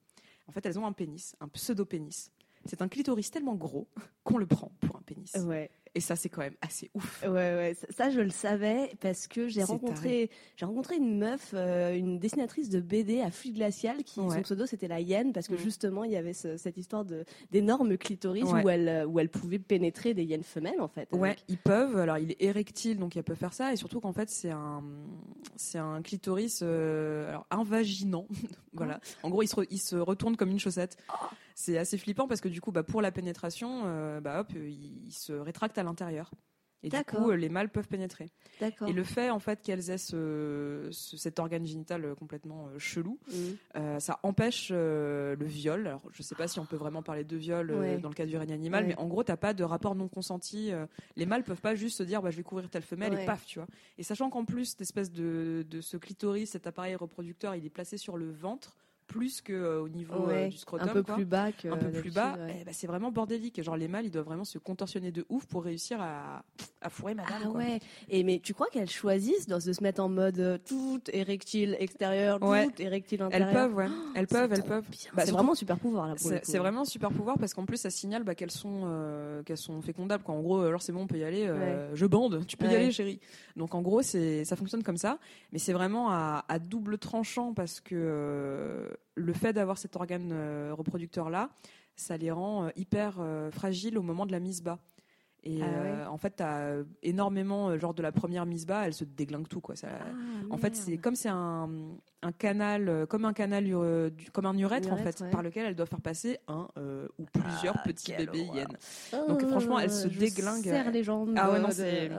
En fait, elles ont un pénis, un pseudo-pénis. C'est un clitoris tellement gros qu'on le prend pour un pénis. Ouais. Et ça, c'est quand même assez ouf. Ouais, ouais, ça, ça, je le savais parce que j'ai rencontré, j'ai rencontré une meuf, euh, une dessinatrice de BD à Fluide Glacial qui Ouais. son pseudo c'était la hyène parce que Mm. justement il y avait ce- cette histoire de d'énormes clitoris Ouais. où elle où elle pouvait pénétrer des hyènes femelles en fait. Ouais, avec- ils peuvent. Alors, il est érectile, donc elle peut faire ça. Et surtout qu'en fait, c'est un, c'est un clitoris euh, alors, invaginant. voilà. En gros, il se, il se retourne comme une chaussette. C'est assez flippant parce que du coup, bah, pour la pénétration, euh, bah, hop, il, il se rétracte à l'intérieur. Et du coup, euh, les mâles peuvent pénétrer. Et le fait, en fait, qu'elles aient ce, ce- cet organe génital euh, complètement euh, chelou, Mm. euh, ça empêche euh, le viol. Alors, je sais pas si on peut vraiment parler de viol euh, Ouais. dans le cas du règne animal, Ouais. mais en gros, t'as pas de rapport non consenti. euh, les mâles peuvent pas juste se dire, bah, je vais couvrir telle femelle Ouais. et paf, tu vois. Et sachant qu'en plus, cette espèce de, de ce clitoris, cet appareil reproducteur, il est placé sur le ventre plus que euh, au niveau euh, Ouais, du scrotum, un peu quoi. plus bas que un peu plus bas, ouais. eh ben, c'est vraiment bordélique. Genre les mâles, ils doivent vraiment se contorsionner de ouf pour réussir à, à fourrer madame. Ah quoi. ouais. Et mais tu crois qu'elles choisissent de se mettre en mode euh, tout érectile extérieur, Ouais. tout érectile Elles intérieur? peuvent, ouais. Elles C'est peuvent, elles peuvent. Bah, c'est vraiment un super pouvoir là C'est vraiment un super pouvoir parce qu'en plus ça signale bah, qu'elles sont euh, qu'elles sont fécondables. Quoi. En gros, alors c'est bon, on peut y aller. euh, Je bande, tu peux y Ouais. aller, chérie. Donc en gros, c'est ça fonctionne comme ça, mais c'est vraiment à, à double tranchant parce que le fait d'avoir cet organe euh, reproducteur là, ça les rend euh, hyper euh, fragiles au moment de la mise bas. Et Ah en fait, t'as énormément, genre de la première mise bas, elle se déglingue tout. Quoi. Ça, Ah, en fait, c'est comme c'est un, un canal, comme un canal, ure- du- comme un urètre, en fait, ouais. par lequel elle doit faire passer un euh, ou plusieurs Ah, petits bébés horreur. hyènes. Donc, franchement, elle se je déglingue. serre les jambes. Ah ouais, non, c'est-.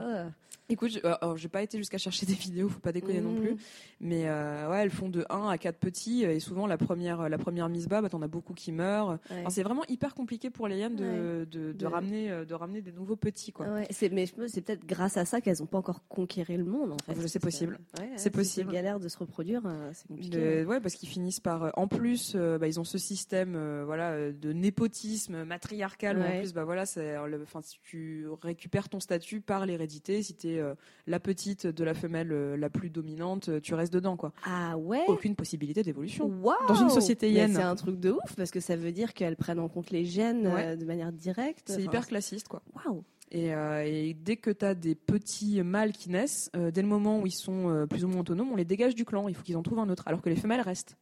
Écoute, je- euh, alors, j'ai pas été jusqu'à chercher des vidéos, faut pas déconner non Mmh. plus, mais euh, ouais, elles font de 1 à 4 petits et souvent la première, la première mise bas, bah, t'en as beaucoup qui meurent. Ouais. C'est vraiment hyper compliqué pour les hyènes de, Ouais. de, de De- ramener, euh, de ramener des nouveaux petits, quoi. Ouais, c'est, mais c'est peut-être grâce à ça qu'elles n'ont pas encore conquéré le monde, en fait. C'est possible. Ouais, ouais, C'est possible. galère de se reproduire, c'est compliqué. De- ouais, parce qu'ils finissent par. En plus, bah, ils ont ce système, euh, voilà, de népotisme matriarcal. en plus, bah voilà, c'est. le- Enfin, si tu récupères ton statut par l'hérédité, si t'es euh, la petite de la femelle euh, la plus dominante, euh, tu restes dedans, quoi. Ah ouais Aucune possibilité d'évolution. Waouh Dans une société hyène. C'est un truc de ouf parce que ça veut dire qu'elles prennent en compte les gènes Ouais. de manière directe. C'est Enfin, hyper classiste, quoi. Waouh Et, euh, et dès que tu as des petits mâles qui naissent, euh, dès le moment où ils sont euh, plus ou moins autonomes, on les dégage du clan. Il faut qu'ils en trouvent un autre. Alors que les femelles restent.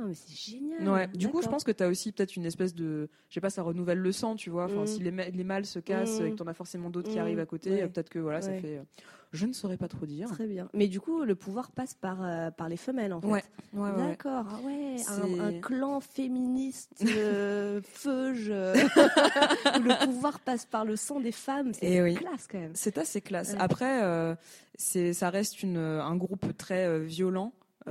Ah, mais c'est génial Ouais. Du coup, je pense que tu as aussi peut-être une espèce de. Je sais pas, ça renouvelle le sang, tu vois. Enfin, Mm. si les, mâles se cassent Mm. et que tu en as forcément d'autres qui Mm. arrivent à côté, Ouais. euh, peut-être que voilà, ça fait. euh, Je ne saurais pas trop dire. Très bien. Mais du coup, le pouvoir passe par, euh, par les femelles, en fait. D'accord, ah ouais, un, clan féministe euh, feuge où le pouvoir passe par le sang des femmes, c'est Eh oui. classe quand même. C'est assez classe. Après, euh, c'est, ça reste une, un groupe très euh,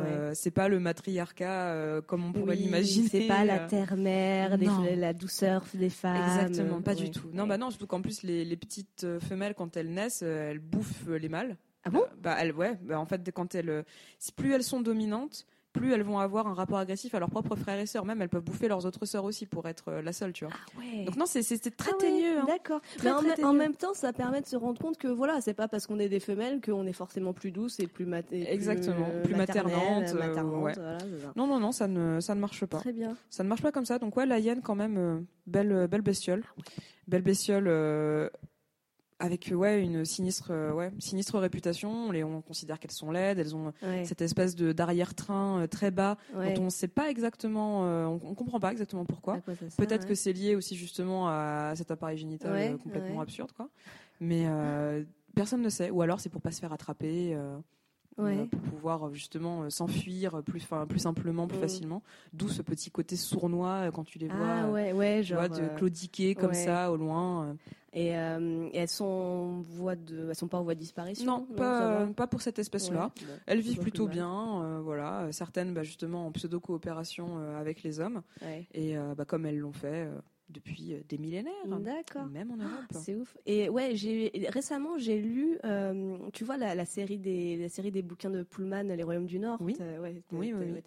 violent. Euh, c'est pas le matriarcat euh, comme on pourrait Oui, l'imaginer. C'est pas la euh, terre-mère, la douceur des femmes. Exactement, pas Ouais. du tout. Non, bah non, surtout qu'en plus les, les petites femelles quand elles naissent, elles bouffent les mâles. Ah bon? Euh, Bah elles, ouais. Bah en fait, quand elles, plus elles sont dominantes, plus elles vont avoir un rapport agressif à leurs propres frères et sœurs. Même elles peuvent bouffer leurs autres sœurs aussi pour être euh, la seule, tu vois. Ah ouais. Donc non, c'est très Ah hein. D'accord. Mais en, même temps, ça permet de se rendre compte que voilà, c'est pas parce qu'on est des femelles qu'on est forcément plus douce et plus mat- et plus, Exactement. euh, Plus maternelle, maternante, euh, maternante, ouais. voilà, c'est ça. Non, non, non, ça ne, ça ne marche pas. Très bien. Ça ne marche pas comme ça. Donc ouais, la hyène quand même, euh, belle, belle bestiole. Belle bestiole euh, avec euh, ouais, une sinistre, euh, ouais, sinistre réputation. On, les, on considère qu'elles sont laides, elles ont Ouais. cette espèce de d'arrière-train euh, très bas Ouais. dont on ne sait pas exactement, euh, on, on comprend pas exactement pourquoi. Peut-être ouais. que c'est lié aussi justement à cet appareil génital complètement absurde, quoi. Mais euh, personne ne sait. Ou alors c'est pour pas se faire attraper. euh, Ouais. euh, pour pouvoir euh, justement euh, s'enfuir plus, plus simplement, plus Mm. facilement. D'où ce petit côté sournois quand tu les vois, Ah ouais, ouais, tu genre. vois, de claudiquer comme ça au loin. Et, euh, et elles sont voie de, elles sont pas en voie de disparition. Non, pas, pas pour cette espèce-là. Ouais, Elles vivent plutôt bien, euh, voilà. Certaines, bah, justement, en pseudo-coopération euh, avec les hommes, Ouais. et bah, comme elles l'ont fait depuis euh, des millénaires, D'accord. même en Europe. C'est ouf. Et ouais, j'ai récemment j'ai lu, euh, tu vois la, la série des la série des bouquins de Pullman, Les Royaumes du Nord. Oui. T'as- ouais, Oui, oui,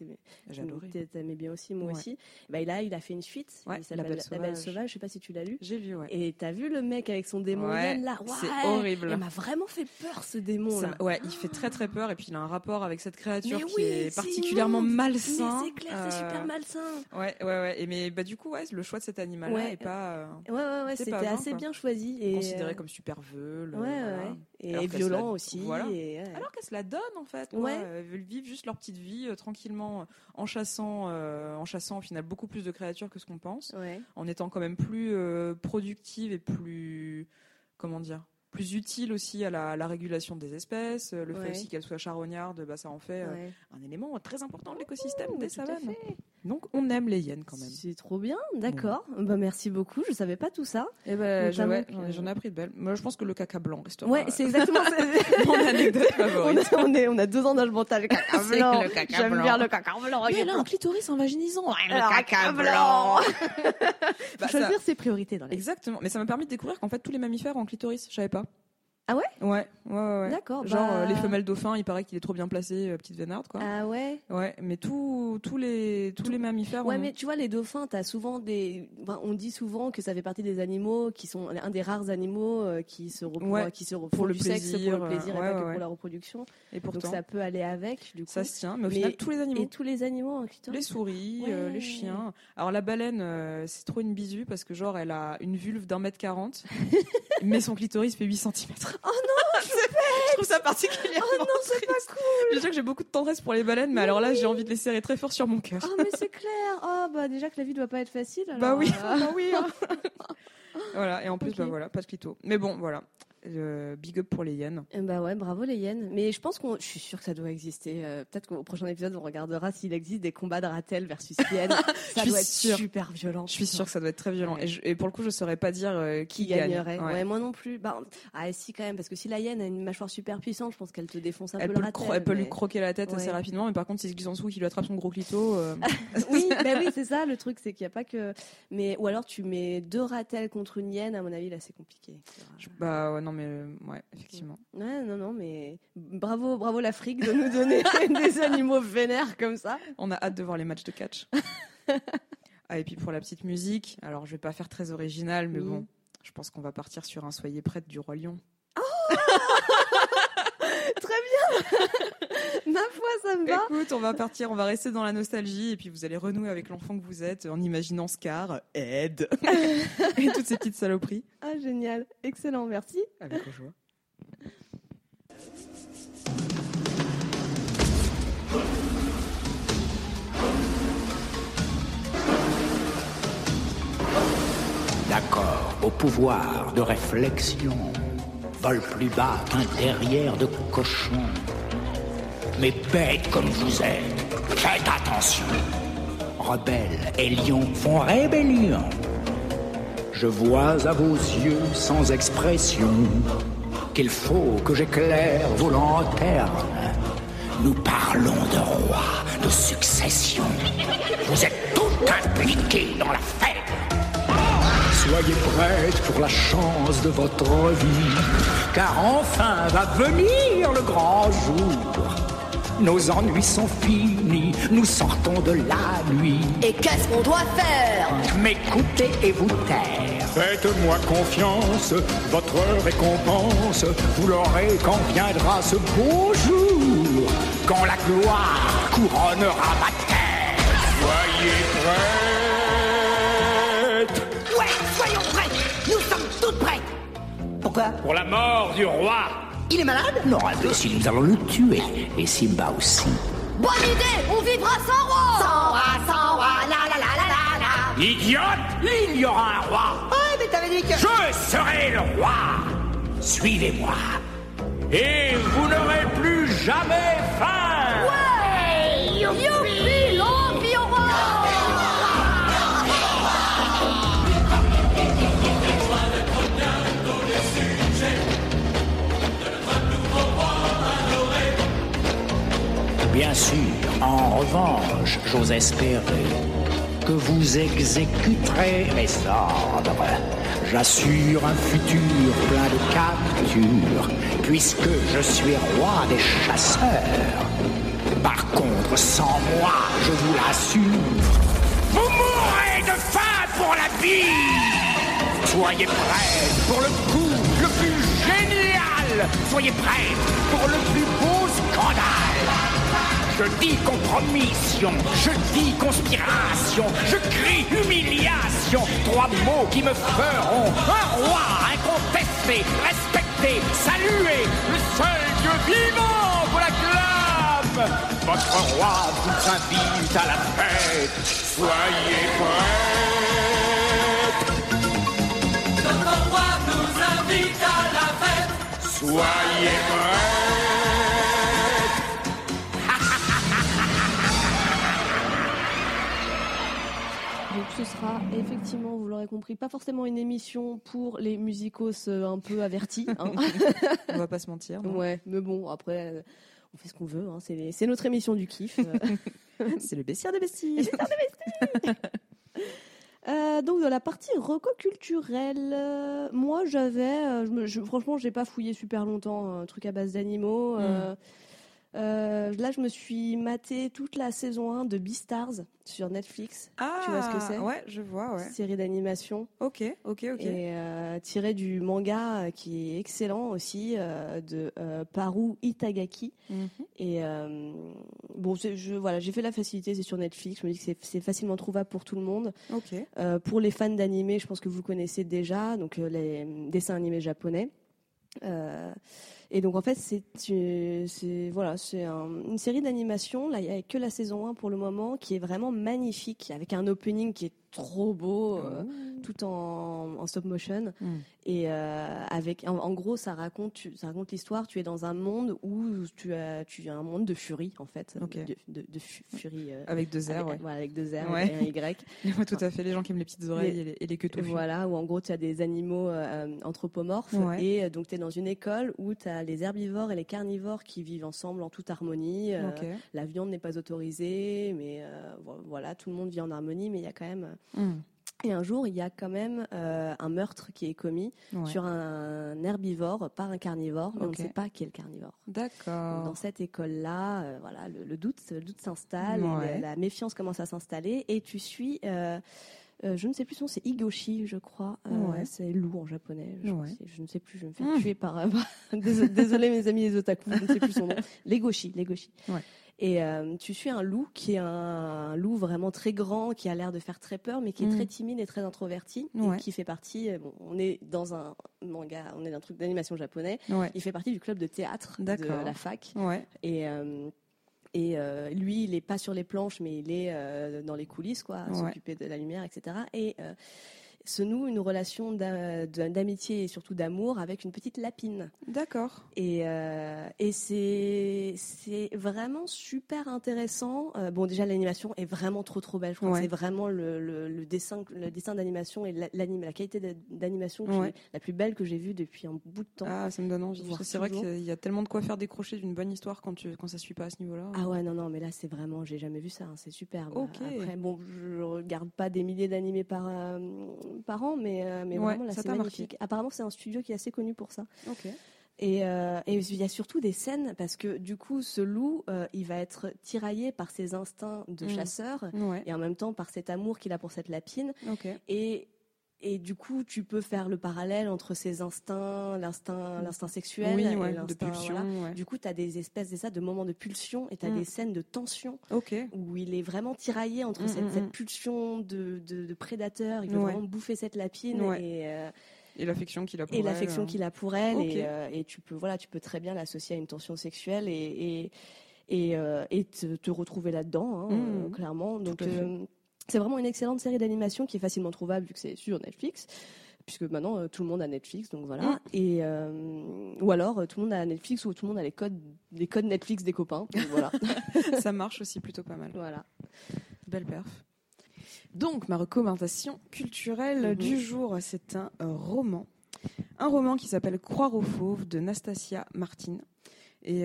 t'aimais- T'aimais bien aussi, moi Ouais. aussi. Bah, là, il a fait une suite. Ouais, il s'appelle La Belle Sauvage. Je sais pas si tu l'as lu. J'ai vu, ouais. Et t'as vu le mec avec son démon là? c'est horrible. Il m'a vraiment fait peur ce démon là. ouais, il fait très très peur et puis il a un rapport avec cette créature Mais qui oui, est c'est particulièrement immonde. malsain. Mais c'est clair, c'est Euh, super malsain. Ouais, ouais, ouais. Et mais bah du coup, ouais, le choix de cet Ouais. est pas euh, Ouais, ouais, ouais, c'était assez bien choisi. Et, considéré euh, comme super veule. Ouais, euh, voilà. Et se violent la- aussi. Voilà. et. Alors qu'elles se la donnent en fait. Ouais. Elles veulent vivre juste leur petite vie euh, tranquillement, euh, en chassant, euh, en chassant au final beaucoup plus de créatures que ce qu'on pense, en étant quand même plus euh, productive et plus, comment dire, plus utile aussi à la, la régulation des espèces. Euh, Le fait aussi qu'elles soient charognardes, bah, ça en fait euh, un élément très important de l'écosystème des savanes. Donc on aime les hyènes quand même. C'est trop bien, d'accord. Bah, merci beaucoup, je savais pas tout ça. Et ben, ouais, que- j'en ai- appris de belles. Moi, je pense que le caca blanc restera. Ouais, c'est exactement ça. mon anecdote on, favorite. a, on, est, on a deux ans d'âge mental, le caca blanc. J'aime bien le caca blanc. Mais blanc. un clitoris en vaginisant. Le caca blanc. Bah, ça- choisir ses priorités dans la. Exactement. Mais ça m'a permis de découvrir qu'en fait tous les mammifères ont un clitoris. Je savais pas. Ah ouais? Ouais, ouais, ouais. D'accord. Genre bah- euh, les femelles dauphins, il paraît qu'il est trop bien placé, euh, petite vénarde quoi. Ah ouais? Ouais, mais tous tous les tous les mammifères. Ouais, ont- mais tu vois, les dauphins, t'as souvent des. enfin, on dit souvent que ça fait partie des animaux qui sont un des rares animaux euh, qui se repro- Ouais, qui se pour le du sexe plaisir, pour le plaisir et ouais, pas que pour la reproduction. et Donc pourtant ça peut aller avec, du coup. ça se tient. Mais au Mais- final tous les animaux. Et tous les animaux ont un Les souris, euh, les chiens. Alors la baleine, c'est trop une bisu parce que genre elle a une vulve d'un mètre quarante, mais son clitoris fait 8 cm. Oh non, je trouve ça particulièrement. Oh non, c'est pas cool. Je sais que j'ai beaucoup de tendresse pour les baleines, mais alors là j'ai envie de les serrer très fort sur mon cœur. Oh, mais c'est clair. Oh, bah déjà que la vie doit pas être facile. Bah oui, euh, bah oui. hein. voilà, et en plus bah voilà, pas de clito. Mais bon, voilà. Euh, big up pour les hyènes. Eh Bah ouais, bravo les hyènes. Mais je pense qu'on, je suis sûre que ça doit exister. Euh, Peut-être qu'au prochain épisode, on regardera s'il existe des combats de ratel versus hyènes. ça Je suis doit être sûre. super violent. Je suis sûre que ça doit être très violent. Et, je- et pour le coup, je saurais pas dire euh, qui, qui gagnerait. gagne. Ouais. Ouais. moi non plus. Bah, ah si quand même, parce que si la hyène a une mâchoire super puissante, je pense qu'elle te défonce un Elle peu peut, le ratel. elle peut lui croquer la tête assez rapidement, mais par contre, si c'est glisse en dessous qui lui attrape son gros clito, euh, oui, bah oui, c'est ça le truc, c'est qu'il n'y a pas que. Mais ou alors tu mets deux ratels contre une hyène, à mon avis là c'est compliqué. bah ouais, non mais euh, ouais, effectivement. Ouais, non, non, mais bravo, bravo l'Afrique de nous donner des animaux vénères comme ça. On a hâte de voir les matchs de catch. ah, et puis pour la petite musique, alors je vais pas faire très original, mais bon, je pense qu'on va partir sur un Soyez prête du Roi Lion. Très bien. Ma foi, ça me va. Écoute, on va partir, on va rester dans la nostalgie, et puis vous allez renouer avec l'enfant que vous êtes en imaginant Scar, Ed, et toutes ces petites saloperies. Ah génial, excellent, merci. Avec joie. D'accord, au pouvoir de réflexion, vole plus bas qu'un derrière de cochon. Mais bêtes comme vous êtes, faites attention. Rebelles et lions font rébellion. Je vois à vos yeux sans expression qu'il faut que j'éclaire vos lanternes. Nous parlons de roi, de succession. Vous êtes tout impliqués dans l'affaire. Soyez prêtes pour la chance de votre vie, car enfin va venir le grand jour. nos ennuis sont finis, nous sortons de la nuit. Et qu'est-ce qu'on doit faire? M'écoutez et vous taire. Faites-moi confiance, votre récompense, vous l'aurez quand viendra ce beau jour. Quand la gloire couronnera ma terre. Soyez prêtes toutes prêtes Pourquoi? Pour la mort du roi. Il est malade? Non, imbécile, nous allons le tuer. Et Simba aussi. Bonne idée On vivra sans roi Sans roi, sans roi, la la la la la la Idiote, il y aura un roi. Ouais, mais t'avais dit que... Je serai le roi. Suivez-moi. Et vous n'aurez plus jamais faim. Ouais Bien sûr, en revanche, j'ose espérer que vous exécuterez mes ordres. J'assure un futur plein de captures, puisque je suis roi des chasseurs. Par contre, sans moi, je vous l'assure, vous mourrez de faim pour la vie. Soyez prêts pour le coup le plus génial. Soyez prêts pour le plus beau scandale. Je dis compromission, je dis conspiration, je crie humiliation. Trois mots qui me feront un roi incontesté, respecté, salué, le seul Dieu vivant vous l'acclame. Votre roi vous invite à la fête. Soyez prêts. Notre roi nous invite à la fête. Soyez prêts. Ce sera effectivement, vous l'aurez compris, pas forcément une émission pour les musicos euh, un peu avertis. hein. On va pas se mentir. non. ouais, mais bon, après, on fait ce qu'on veut. hein. C'est c'est notre émission du kiff. euh. C'est le baissière des besties. Euh, donc dans la partie reco culturelle, euh, moi j'avais, euh, je je- franchement j'ai pas fouillé super longtemps un truc à base d'animaux. euh, euh, là je me suis maté toute la saison 1 de Beastars sur Netflix, Ah, Tu vois ce que c'est? Ouais, je vois, ouais. série d'animation. Ok, ok, ok. Et euh, tiré du manga euh, qui est excellent aussi euh, de Paru Itagaki. Mhm. Et bon, je, voilà, j'ai fait la facilité, c'est sur Netflix. Je me dis que c'est- facilement trouvable pour tout le monde. Ok. Pour les fans d'animé, je pense que vous connaissez déjà, donc les dessins animés japonais. Euh, et donc en fait, c'est une- c'est voilà, c'est un- une série d'animation. Là, il n'y a que la saison 1 pour le moment, qui est vraiment magnifique, avec un opening qui est trop beau, euh, tout en, en stop motion. Mm. Et euh, avec, en, en gros, ça raconte, tu- ça raconte l'histoire. Tu es dans un monde où tu as, tu as un monde de furie en fait, de, de, de fu- furie. euh, Avec deux avec, airs, ouais. voilà, avec deux R Ouais. et un Y. Moi, tout à fait. Les gens qui aiment les petites oreilles et les, et les queues. Voilà, où en gros tu as des animaux euh, anthropomorphes Ouais. et euh, donc tu es dans une école où tu as les herbivores et les carnivores qui vivent ensemble en toute harmonie. Euh. La viande n'est pas autorisée, mais euh, vo- voilà, tout le monde vit en harmonie, mais il y a quand même. Mm. Et un jour, il y a quand même euh, un meurtre qui est commis Ouais. sur un herbivore par un carnivore, mais on Ok. ne sait pas qui est le carnivore. D'accord. Dans cette école-là, euh, voilà, le, le doute, le doute s'installe, Ouais. la, la méfiance commence à s'installer, et tu suis, euh, euh, je ne sais plus son, c'est Higoshi, je crois. Euh, Ouais. C'est loup en japonais. Je, Ouais. sais- je ne sais plus, je vais me fais Mm. tuer par. euh, Désolé, mes amis les otaku, je ne sais plus son nom. Legoshi, Legoshi. Ouais. Et euh, tu suis un loup qui est un, un loup vraiment très grand, qui a l'air de faire très peur, mais qui est Mm. très timide et très introverti, Ouais. et qui fait partie. Bon, on est dans un manga, on est dans un truc d'animation japonais. Ouais. Il fait partie du club de théâtre de la fac. Ouais. Et, euh, et euh, lui, il est pas sur les planches, mais il est euh, dans les coulisses, quoi, à Ouais. s'occuper de la lumière, etc. Et se noue une relation d'a- d'amitié et surtout d'amour avec une petite lapine. D'accord. Et, euh, et c'est vraiment super intéressant. Euh, bon, déjà l'animation est vraiment trop trop belle. Je crois Ouais. c'est vraiment le, le, le dessin le dessin d'animation et la, qualité d'animation Ouais. la plus belle que j'ai vue depuis un bout de temps. Ah, ça me donne envie. C'est vrai qu'il y a tellement de quoi faire décrocher d'une bonne histoire quand, tu, quand ça suit pas à ce niveau-là. Ah ouais, non, non, mais là, c'est vraiment, j'ai jamais vu ça, hein, c'est superbe. Ok. Après, bon, je regarde pas des milliers d'animés par, euh, par an, mais, euh, mais Ouais, vraiment, là, c'est marqué. magnifique. Apparemment, c'est un studio qui est assez connu pour ça. Ok. Et euh, et il y a surtout des scènes parce que du coup, ce loup, euh, il va être tiraillé par ses instincts de Mm. chasseur Ouais. et en même temps par cet amour qu'il a pour cette lapine. Et et du coup, tu peux faire le parallèle entre ses instincts, l'instinct, l'instinct sexuel Oui, et de pulsion. voilà. ouais. Du coup, tu as des espèces ça, de moments de pulsion et tu as Mm. des scènes de tension où il est vraiment tiraillé entre Mm, cette, mm, cette pulsion de, de, de prédateur. Il veut Ouais. vraiment bouffer cette lapine et, euh, Et l'affection qu'il a pour et elle, l'affection euh. qu'il a pour elle. Ok. Et, euh, et tu peux voilà, tu peux très bien l'associer à une tension sexuelle et et et, euh, et te, te retrouver là-dedans, hein, clairement. Donc c'est vraiment une excellente série d'animation qui est facilement trouvable vu que c'est sur Netflix. Puisque maintenant euh, tout le monde a Netflix, donc voilà. Mm. Et euh, ou alors euh, tout le monde a Netflix ou tout le monde a les codes, les codes Netflix des copains. Donc voilà, Ça marche aussi plutôt pas mal. voilà. Belle perf. Donc, ma recommandation culturelle Mhm. du jour, c'est un roman. Un roman qui s'appelle Croire aux fauves de Nastasia Martin et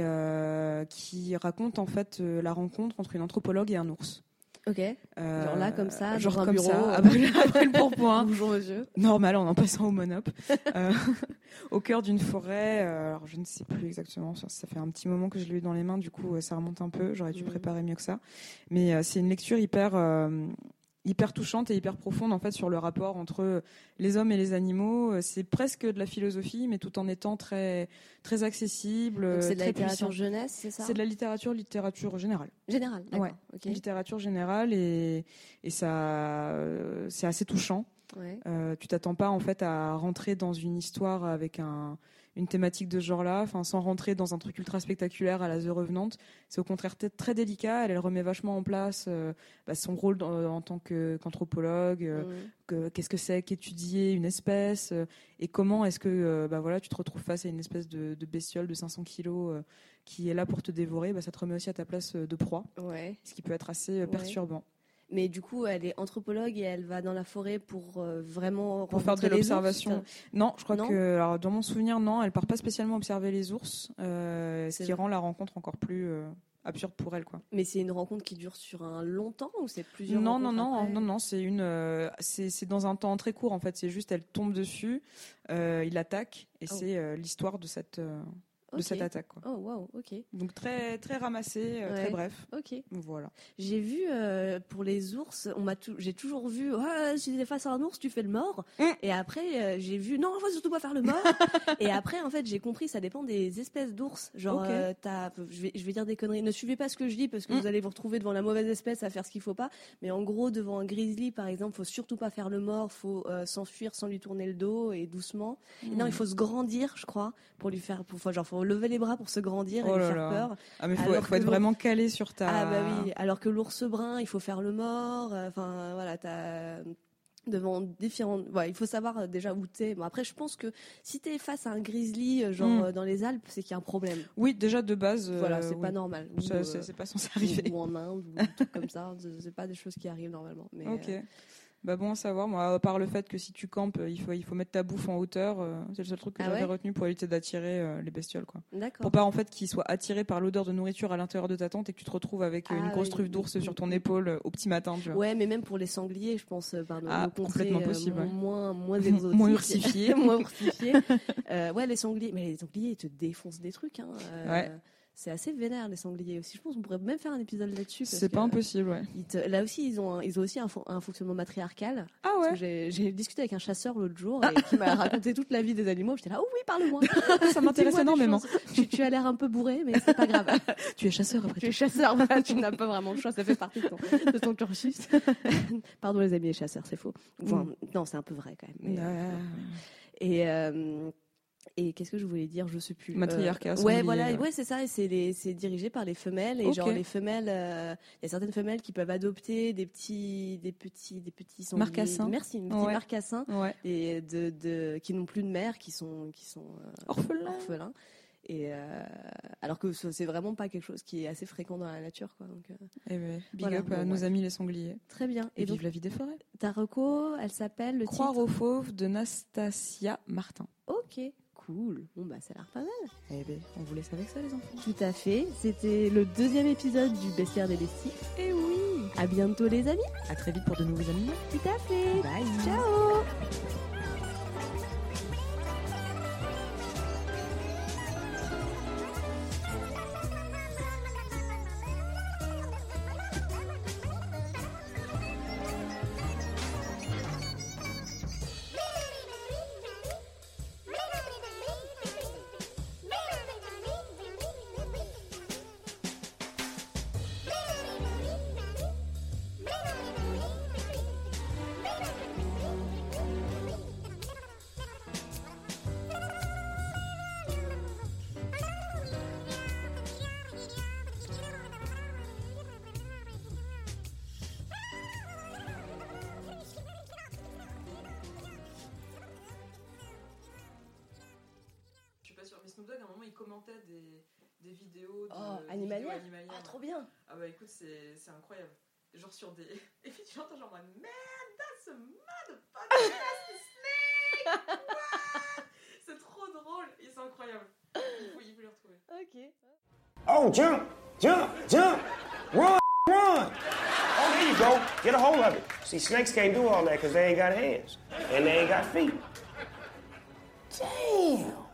qui raconte en fait la rencontre entre une anthropologue et un ours. Ok. Euh, Genre là, comme ça, genre dans un comme bureau, ça, euh. après, après le pourpoint. Bonjour monsieur. Normal, en en passant au monop. Euh, au cœur d'une forêt. euh, alors, je ne sais plus exactement. Ça, fait un petit moment que je l'ai eu dans les mains. Du coup, euh, ça remonte un peu. J'aurais dû Mhm. préparer mieux que ça. Mais euh, c'est une lecture hyper, euh, hyper touchante et hyper profonde en fait sur le rapport entre les hommes et les animaux. Euh, C'est presque de la philosophie, mais tout en étant très, très accessible. Donc, C'est de la littérature puissant. jeunesse, c'est ça? C'est de la littérature, littérature générale. Générale, d'accord. Ouais. Littérature générale et, et ça, euh, c'est assez touchant. Ouais. Euh, tu t'attends pas en fait à rentrer dans une histoire avec un, une thématique de ce genre-là, enfin sans rentrer dans un truc ultra spectaculaire à la The Revenant. C'est au contraire très délicat. Elle, elle remet vachement en place euh, bah, son rôle dans- en tant qu'anthropologue. euh, Mm. que- Qu'est-ce que c'est qu'étudier une espèce euh, et comment est-ce que euh, bah, voilà tu te retrouves face à une espèce de, de bestiole de 500 kilos euh, qui est là pour te dévorer. Bah, ça te remet aussi à ta place euh, de proie, Ouais. ce qui peut être assez euh, Ouais. Mais du coup, elle est anthropologue et elle va dans la forêt pour euh, vraiment Pour faire de l'observation. Non, je crois Non que, alors, dans mon souvenir, non, elle part pas spécialement observer les ours, euh, ce qui vrai. rend la rencontre encore plus euh, absurde pour elle, quoi. Mais c'est une rencontre qui dure sur un long temps ou c'est plusieurs Non, non, non, non, non, c'est une, c'est dans un temps très court en fait. C'est juste, elle tombe dessus, il attaque, et Oh. c'est l'histoire de cette, de cette attaque, quoi. Oh waouh, ok, Donc très, très ramassé, euh, très bref. ok. Voilà. J'ai vu euh, pour les ours, on m'a j'ai toujours vu, ah, si t'es face à un ours, tu fais le mort. Mm. Et après, euh, j'ai vu, non, faut surtout pas faire le mort. et après, en fait, j'ai compris, ça dépend des espèces d'ours. Genre, Ok. euh, t'as- je vais, je vais dire des conneries. Ne suivez pas ce que je dis parce que Mm. vous allez vous retrouver devant la mauvaise espèce à faire ce qu'il faut pas. Mais en gros, devant un grizzly, par exemple, faut surtout pas faire le mort, faut s'enfuir sans lui tourner le dos et doucement. Et Mm. non, il faut se grandir, je crois, pour lui faire, pour, genre, faut lever les bras pour se grandir et Oh lui faire là. peur. Ah mais faut, Alors faut être vraiment calé sur ta. Ah bah oui, alors que l'ours brun, il faut faire le mort. euh, Enfin voilà, t'as devant différentes. Ouais, il faut savoir euh, déjà où t'es. Bon après, je pense que si t'es face à un grizzly, euh, genre Mm. euh, dans les Alpes, c'est qu'il y a un problème. Oui, déjà de base. euh, voilà, c'est oui. pas normal. Euh, c'est pas censé arriver. ou en Inde ou trucs comme ça. C'est- C'est pas des choses qui arrivent normalement. Mais Ok. Euh, Bah bon à savoir, moi, à part le fait que si tu campes, il faut, il faut mettre ta bouffe en hauteur, euh, c'est le seul truc que Ah j'avais ouais retenu pour éviter d'attirer euh, les bestioles. Quoi. Pour pas en fait qu'ils soient attirés par l'odeur de nourriture à l'intérieur de ta tente et que tu te retrouves avec euh, Ah une grosse oui. truffe d'ours sur ton épaule euh, au petit matin. Tu vois. Ouais, mais même pour les sangliers, je pense, euh, par nos, Ah, complètement euh, possible, ouais. moins, moins exotiques. Moins ursifiés. moins ursifiés. Euh, ouais, les sangliers. Mais les sangliers, ils te défoncent des trucs. Hein. Euh, Ouais. C'est assez vénère, les sangliers aussi. Je pense qu'on pourrait même faire un épisode là-dessus. C'est pas impossible, ouais. te- Là aussi, ils ont, un, ils ont aussi un, fon- un fonctionnement matriarcal. Ah ouais, J'ai discuté avec un chasseur l'autre jour et qui m'a raconté toute la vie des animaux. J'étais là, oh oui, parle-moi. ça m'intéresse énormément. Tu, tu as l'air un peu bourré, mais c'est pas grave. Tu es chasseur après Tu es chasseur, voilà, tu n'as pas vraiment le choix, ça fait partie de ton, de ton cursus. Pardon les amis les chasseurs, c'est faux. Enfin, Non, c'est un peu vrai quand même. mais, euh, Et, euh, et qu'est-ce que je voulais dire? Je sais plus. Matriarcat, Euh, ouais, voilà, ouais. ouais, c'est ça. Et c'est les- c'est dirigé par les femelles. Et genre les femelles, euh, il y a certaines femelles qui peuvent adopter des petits, des petits, des petits sangliers. Marcassins. Merci, des petits Ouais. marcassins. Ouais. Et de, de, qui n'ont plus de mère, qui sont, qui sont euh, Orphelin. orphelins. Et euh, alors que ce- c'est vraiment pas quelque chose qui est assez fréquent dans la nature, quoi. Donc euh, Eh ben, big Voilà, up à nos amis les sangliers. très bien. Et, Et, donc vive la vie des forêts. ta reco, elle s'appelle le Croire titre. aux fauves de Nastasia Martin. Ok, cool. Bon bah ça a l'air pas mal. Eh ben, on vous laisse avec ça les enfants. Tout à fait. C'était le deuxième épisode du Bestiaire des Besties. Et oui. À bientôt les amis. À très vite pour de nouveaux amis. Tout à fait. Bye. Ciao. Oh, animalière. Ah, trop bien. Ah bah écoute, c'est c'est incroyable. Genre sur des. Et puis tu entends genre, man, that's a motherfucking snake! What? C'est trop drôle et c'est incroyable. Il faut, il faut les retrouver. Ok. Oh, jump, jump, jump, run, run. Oh, there you go. Get a hold of it. See, snakes can't do all that because they ain't got hands and they ain't got feet. Damn.